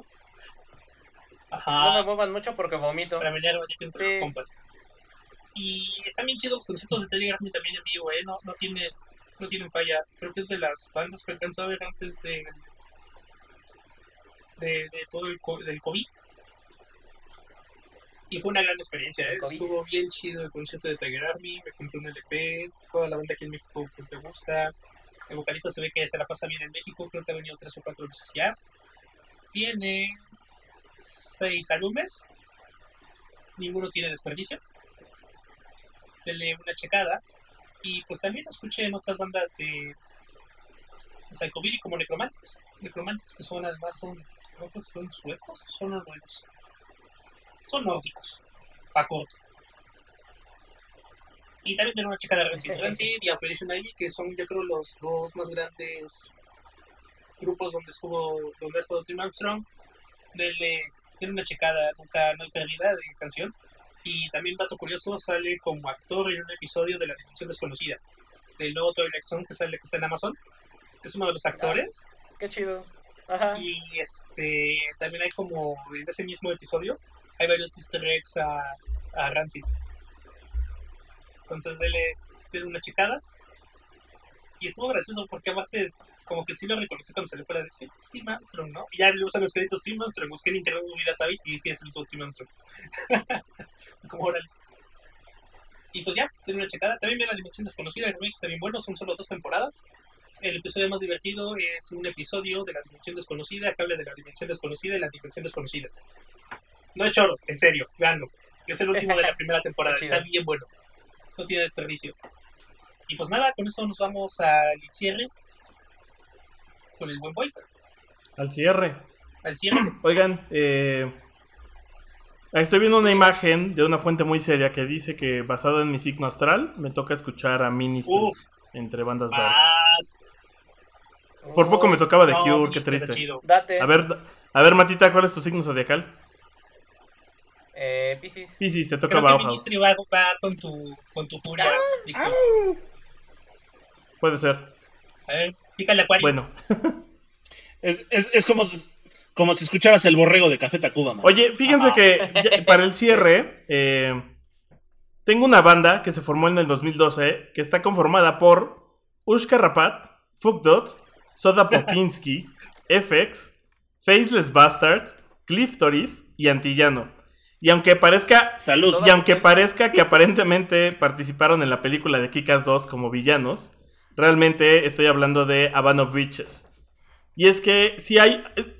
No me muevan mucho porque vomito. para bailar la matita entre Sí. los compas. Y están bien chidos los conciertos de Tiger Army también en vivo, ¿eh? No, no, tiene, no tienen falla. Creo que es de las bandas que alcanzó a ver antes de, de, de todo el, co- del COVID. Y fue una gran experiencia, ¿eh? Estuvo bien chido el concierto de Tiger Army, me compré un LP, toda la banda aquí en México pues le gusta. El vocalista se ve que se la pasa bien en México, creo que ha venido tres o cuatro veces ya. Tiene seis álbumes, ninguno tiene desperdicio. Denle una checada. Y pues también escuché en otras bandas de Psychobilly como Necromantics. Necromantics que son además son, son suecos, son noruegos. Son nórdicos, pa' corto. Y también tiene una chica de Rancid, Rancid y Operation Ivy, que son yo creo los dos más grandes grupos donde estuvo, donde ha estado Tim Armstrong. Denle, denle una checada, nunca no hay pérdida de canción. Y también, dato curioso, sale como actor en un episodio de La Dimensión Desconocida, del nuevo Twilight Zone que sale que está en Amazon, es uno de los actores. Qué chido. Ajá. Y este también hay como en ese mismo episodio hay varios easter eggs a, a Rancid. Entonces dele, dele una checada. Y estuvo gracioso porque aparte como que sí lo reconocí cuando se le fuera a decir Steve Armstrong, ¿no? Y ya le usan los créditos Steve Armstrong, busqué en internet mi database y sí es el mismo Steve Armstrong. como órale. Y pues ya, denle una checada. También vi La Dimensión Desconocida, el remake está bien bueno, son solo dos temporadas. El episodio más divertido es un episodio de la dimensión desconocida que habla de la dimensión desconocida y la dimensión desconocida. No es choro, en serio, veanlo. Es el último de la primera temporada, está bien bueno. No tiene desperdicio. Y pues nada, con eso nos vamos al cierre. Con el buen. Al cierre. Al cierre. Oigan, eh, estoy viendo una imagen de una fuente muy seria que dice que basado en mi signo astral me toca escuchar a Ministries Uf. entre bandas darks. Por poco me tocaba de No, Cure, qué está triste. chido. Date. A ver, a ver, Matita, ¿cuál es tu signo zodiacal? Eh, Piscis. Piscis, te toca Bauhaus. Ministry va, va con tu, con tu furia, Víctor. Puede ser. A ver, pícale acuario. Bueno. Es, es, es como, si, como si escucharas el borrego de Café Tacuba, man. Oye, fíjense que ya- para el cierre, eh, tengo una banda que se formó en el 2012 que está conformada por Ushka Rapat, Fugdot, Soda Popinski, FX, Faceless Bastard, Cliff Toris y Antillano. Y aunque parezca Salud. Y aunque parezca que aparentemente participaron en la película de Kikas 2 como villanos, realmente estoy hablando de Beaches. Y es que si hay. eh,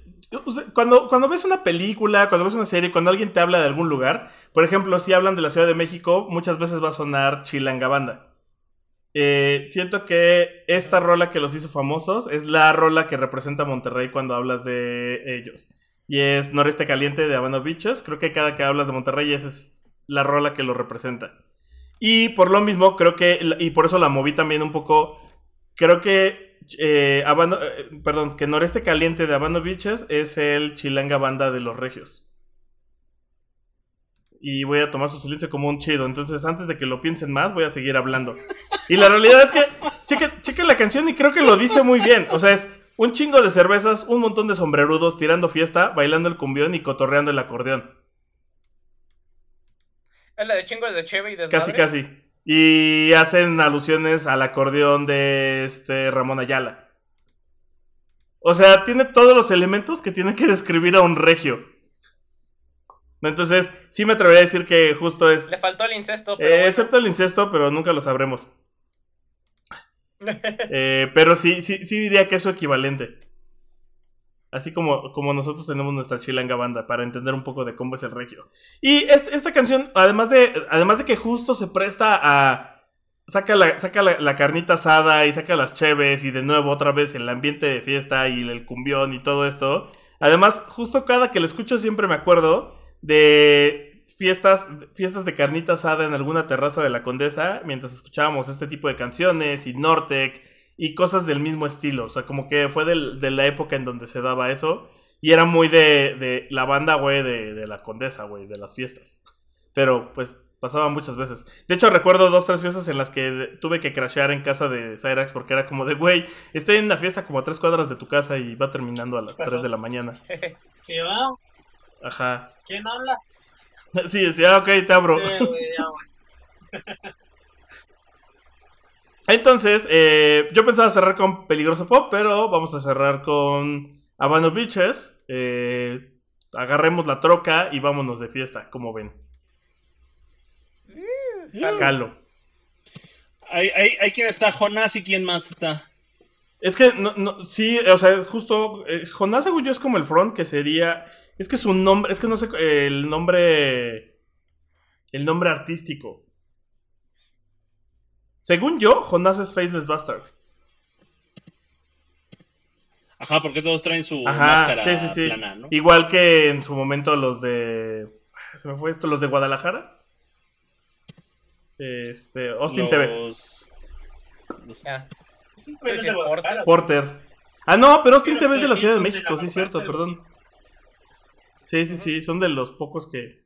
Cuando, cuando ves una película, cuando ves una serie, cuando alguien te habla de algún lugar, por ejemplo, si hablan de la Ciudad de México, muchas veces va a sonar Chilangabanda. Eh, siento que esta rola que los hizo famosos es la rola que representa Monterrey cuando hablas de ellos. Y es Noreste Caliente de Beaches. Creo que cada que hablas de Monterrey esa es la rola que lo representa. Y por lo mismo, creo que, y por eso la moví también un poco, creo que, eh, eh, perdón, que Noreste Caliente de Habano Beaches es el Chilanga Banda de los Regios. Y voy a tomar su silencio como un chido. Entonces, antes de que lo piensen más, voy a seguir hablando. Y la realidad es que, cheque, cheque la canción y creo que lo dice muy bien. O sea, es un chingo de cervezas, un montón de sombrerudos tirando fiesta, bailando el cumbión y cotorreando el acordeón. Es la de chingo de Cheve y desmadre. Casi, casi. Y hacen alusiones al acordeón de este Ramón Ayala. O sea, tiene todos los elementos que tiene que describir a un regio. Entonces, sí me atrevería a decir que justo es. Le faltó el incesto, pero eh, bueno. excepto el incesto, pero nunca lo sabremos. Eh, pero sí, sí, sí diría que es su equivalente. Así como, como nosotros tenemos nuestra chilanga banda para entender un poco de cómo es el regio. Y este- esta canción, además de, además de que justo se presta a. Saca, la, saca la, carnita asada y saca las cheves y de nuevo otra vez el ambiente de fiesta y el cumbión y todo esto. Además, justo cada que la escucho siempre me acuerdo de fiestas, fiestas de carnita asada en alguna terraza de la Condesa mientras escuchábamos este tipo de canciones y Nortec y cosas del mismo estilo. O sea, como que fue del- de la época en donde se daba eso. Y era muy de, de la banda, güey, de, de la Condesa, güey, de las fiestas. Pero, pues, pasaba muchas veces. De hecho, recuerdo dos, tres fiestas en las que tuve que crashear en casa de Cyrax porque era como de, güey, estoy en una fiesta como a tres cuadras de tu casa y va terminando a las Ajá. 3 de la mañana. ¿Qué va? Ajá. ¿Quién habla? Sí, decía, ok, te abro. Sí, güey, ya, güey. Entonces, eh, yo pensaba cerrar con Peligroso Pop, pero vamos a cerrar con Habano Beaches. Eh, agarremos la troca y vámonos de fiesta, como ven. Jalo. Hay, hay, hay quien está, Jonás y quién más está. Es que, no, no, sí, o sea, es justo. eh, Jonás, según yo, es como el front, que sería. Es que su nombre, es que no sé, el nombre. El nombre artístico. Según yo, Jonás es Faceless Bastard. Ajá, porque todos traen su Ajá, máscara sí, sí, sí. plana, ¿no? Igual que en su momento los de. Se me fue esto, los de Guadalajara. Este. Austin TV. Los- los- Sí, sí, de Guadalajara. Porter. Ah, no, pero Austin Pero TV es de la sí, Ciudad de de México, la sí, cierto, perdón. Sí, sí, sí, son de los pocos que,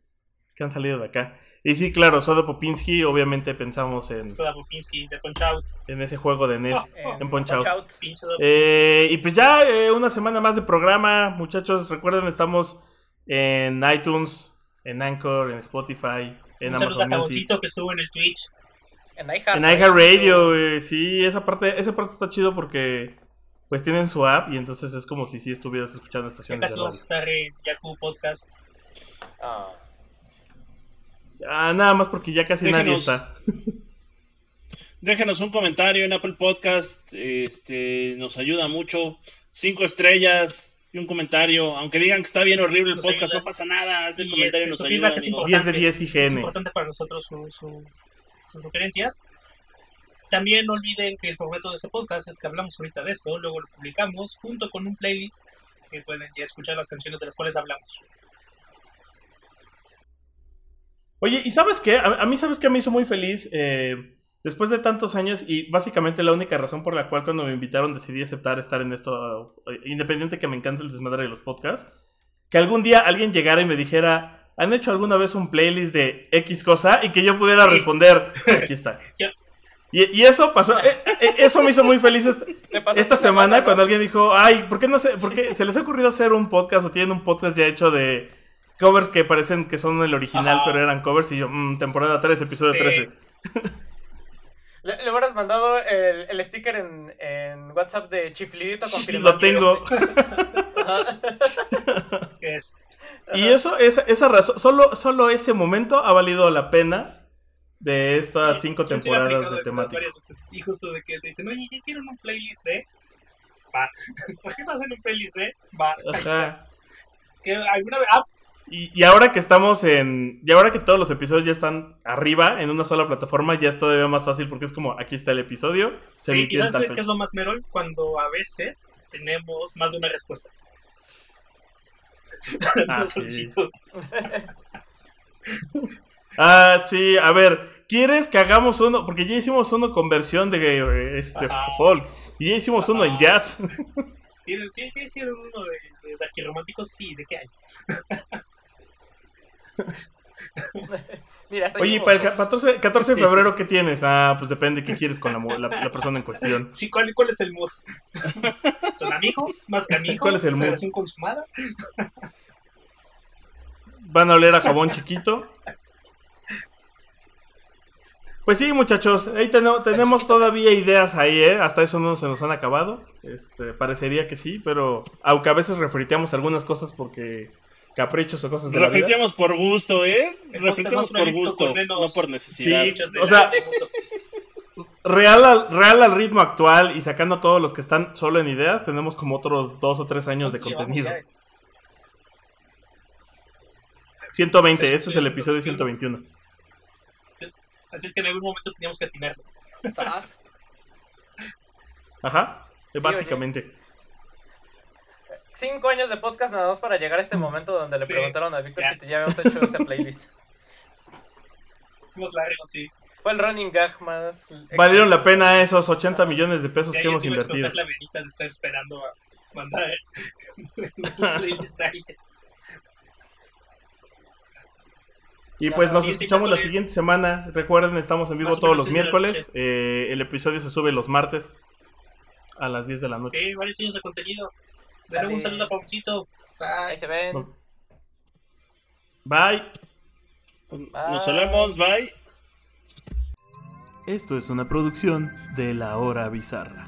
que han salido de acá. Y sí, claro, Soda Popinski, obviamente pensamos en, Toda Popinski, de Punch Out. en ese juego de NES, En en Punch Out. Pinche Doc. Eh, y pues ya eh, una semana más de programa, muchachos. Recuerden, estamos en iTunes, en Anchor, en Spotify, en Un Amazon Music, que estuvo en el Twitch. En iHeart. en iHeartRadio. eh, sí, esa parte, esa parte está chido porque pues tienen su app y entonces es como si sí estuvieras escuchando estaciones casi de vamos a radio. estar en Yaku Podcast. Ah. Ah, nada más porque ya casi nadie está. Déjenos un comentario en Apple Podcast, este, nos ayuda mucho. Cinco estrellas y un comentario. Aunque digan que está bien horrible el Nos podcast, ayuda. no pasa nada. Haz el Y comentario este, nos su ayuda. feedback es amigos. 10 de 10 Es IGN. importante para nosotros su- su- sus sugerencias. También no olviden que el formato de este podcast es que hablamos ahorita de esto, luego lo publicamos junto con un playlist que pueden ya escuchar las canciones de las cuales hablamos. Oye, ¿y sabes qué? A, a mí, ¿sabes qué me hizo muy feliz? Eh, después de tantos años, y básicamente la única razón por la cual cuando me invitaron decidí aceptar estar en esto, eh, independiente que me encanta el desmadre de los podcasts, que algún día alguien llegara y me dijera, ¿han hecho alguna vez un playlist de X cosa? Y que yo pudiera Sí. responder, aquí está. Y, y eso pasó, eh, eh, eso me hizo muy feliz esta, semana cuando alguien dijo, ay, ¿por qué no sé? ¿Por qué se les ha ocurrido hacer un podcast o tienen un podcast ya hecho de covers que parecen que son el original, Ajá. pero eran covers? Y yo, "Mm, temporada 3, episodio Sí. 13. Le, le hubieras mandado el, el sticker en, en WhatsApp de Chiflidito con Lo tengo. Es, Y eso, esa, esa razón, solo, solo ese momento ha valido la pena de estas cinco sí temporadas aplicado de temática. Y justo de que te dicen, oye, ¿ya hicieron un playlist de? Va. ¿Por qué no hacen un playlist de? Va. Ajá. Que alguna vez. Ah, Y, y ahora que estamos en. Y ahora que todos los episodios ya están arriba en una sola plataforma, ya es todavía más fácil porque es como aquí está el episodio, se sí, ¿y emitió en sabes tal qué- es lo más merol? Cuando a veces tenemos más de una respuesta. Ah, sí. Ah, sí, a ver, ¿quieres que hagamos uno? Porque ya hicimos uno con versión de eh, este Ajá. folk. Y ya hicimos uno en Ajá. jazz. ¿Tiene, tiene que decir uno de, de Darquirománticos? Sí, ¿de qué hay? Mira, Oye, para el dos. 14, 14 de febrero, ¿qué tienes? Ah, pues depende qué quieres con la, la- la persona en cuestión. Sí, ¿cuál, cuál es el mood? ¿Son amigos? ¿Más que amigos? ¿Cuál es el mood? ¿Relación consumada? Van a oler a jabón chiquito. Pues sí, muchachos, ahí tenemos todavía ideas ahí, ¿eh? Hasta eso no se nos han acabado. Este, parecería que sí, pero aunque a veces refriteamos algunas cosas porque caprichos o cosas de la vida. Por gusto, ¿eh? Más por gusto, no por necesidad. Sí, o sea. Real al, real al ritmo actual y sacando a todos los que están solo en ideas, tenemos como otros dos o tres años de ¿Cuántos contenido. llevamos 120, Sí, este es el episodio sí. 121. ya? Así es que en algún momento teníamos que atinarlo. Ajá, Sí, básicamente. Cinco años de podcast nada más para llegar a este momento donde le Sí, preguntaron a Víctor si te ya habíamos hecho esa playlist. Fuimos largos, sí. Fue el running gag más. Valieron la pena esos 80 millones de pesos Ya- que hemos invertido. la venita de estar esperando a mandar la playlist ahí. Y pues nos siguiente escuchamos la siguiente semana. Recuerden, estamos en vivo todos los miércoles. Eh, el episodio se sube los martes a las 10 de la noche. Sí, varios años de contenido. Un saludo a Pauchito. Ahí Bye. se ven. Bye. Nos hablamos, bye. Esto es una producción de La Hora Bizarra.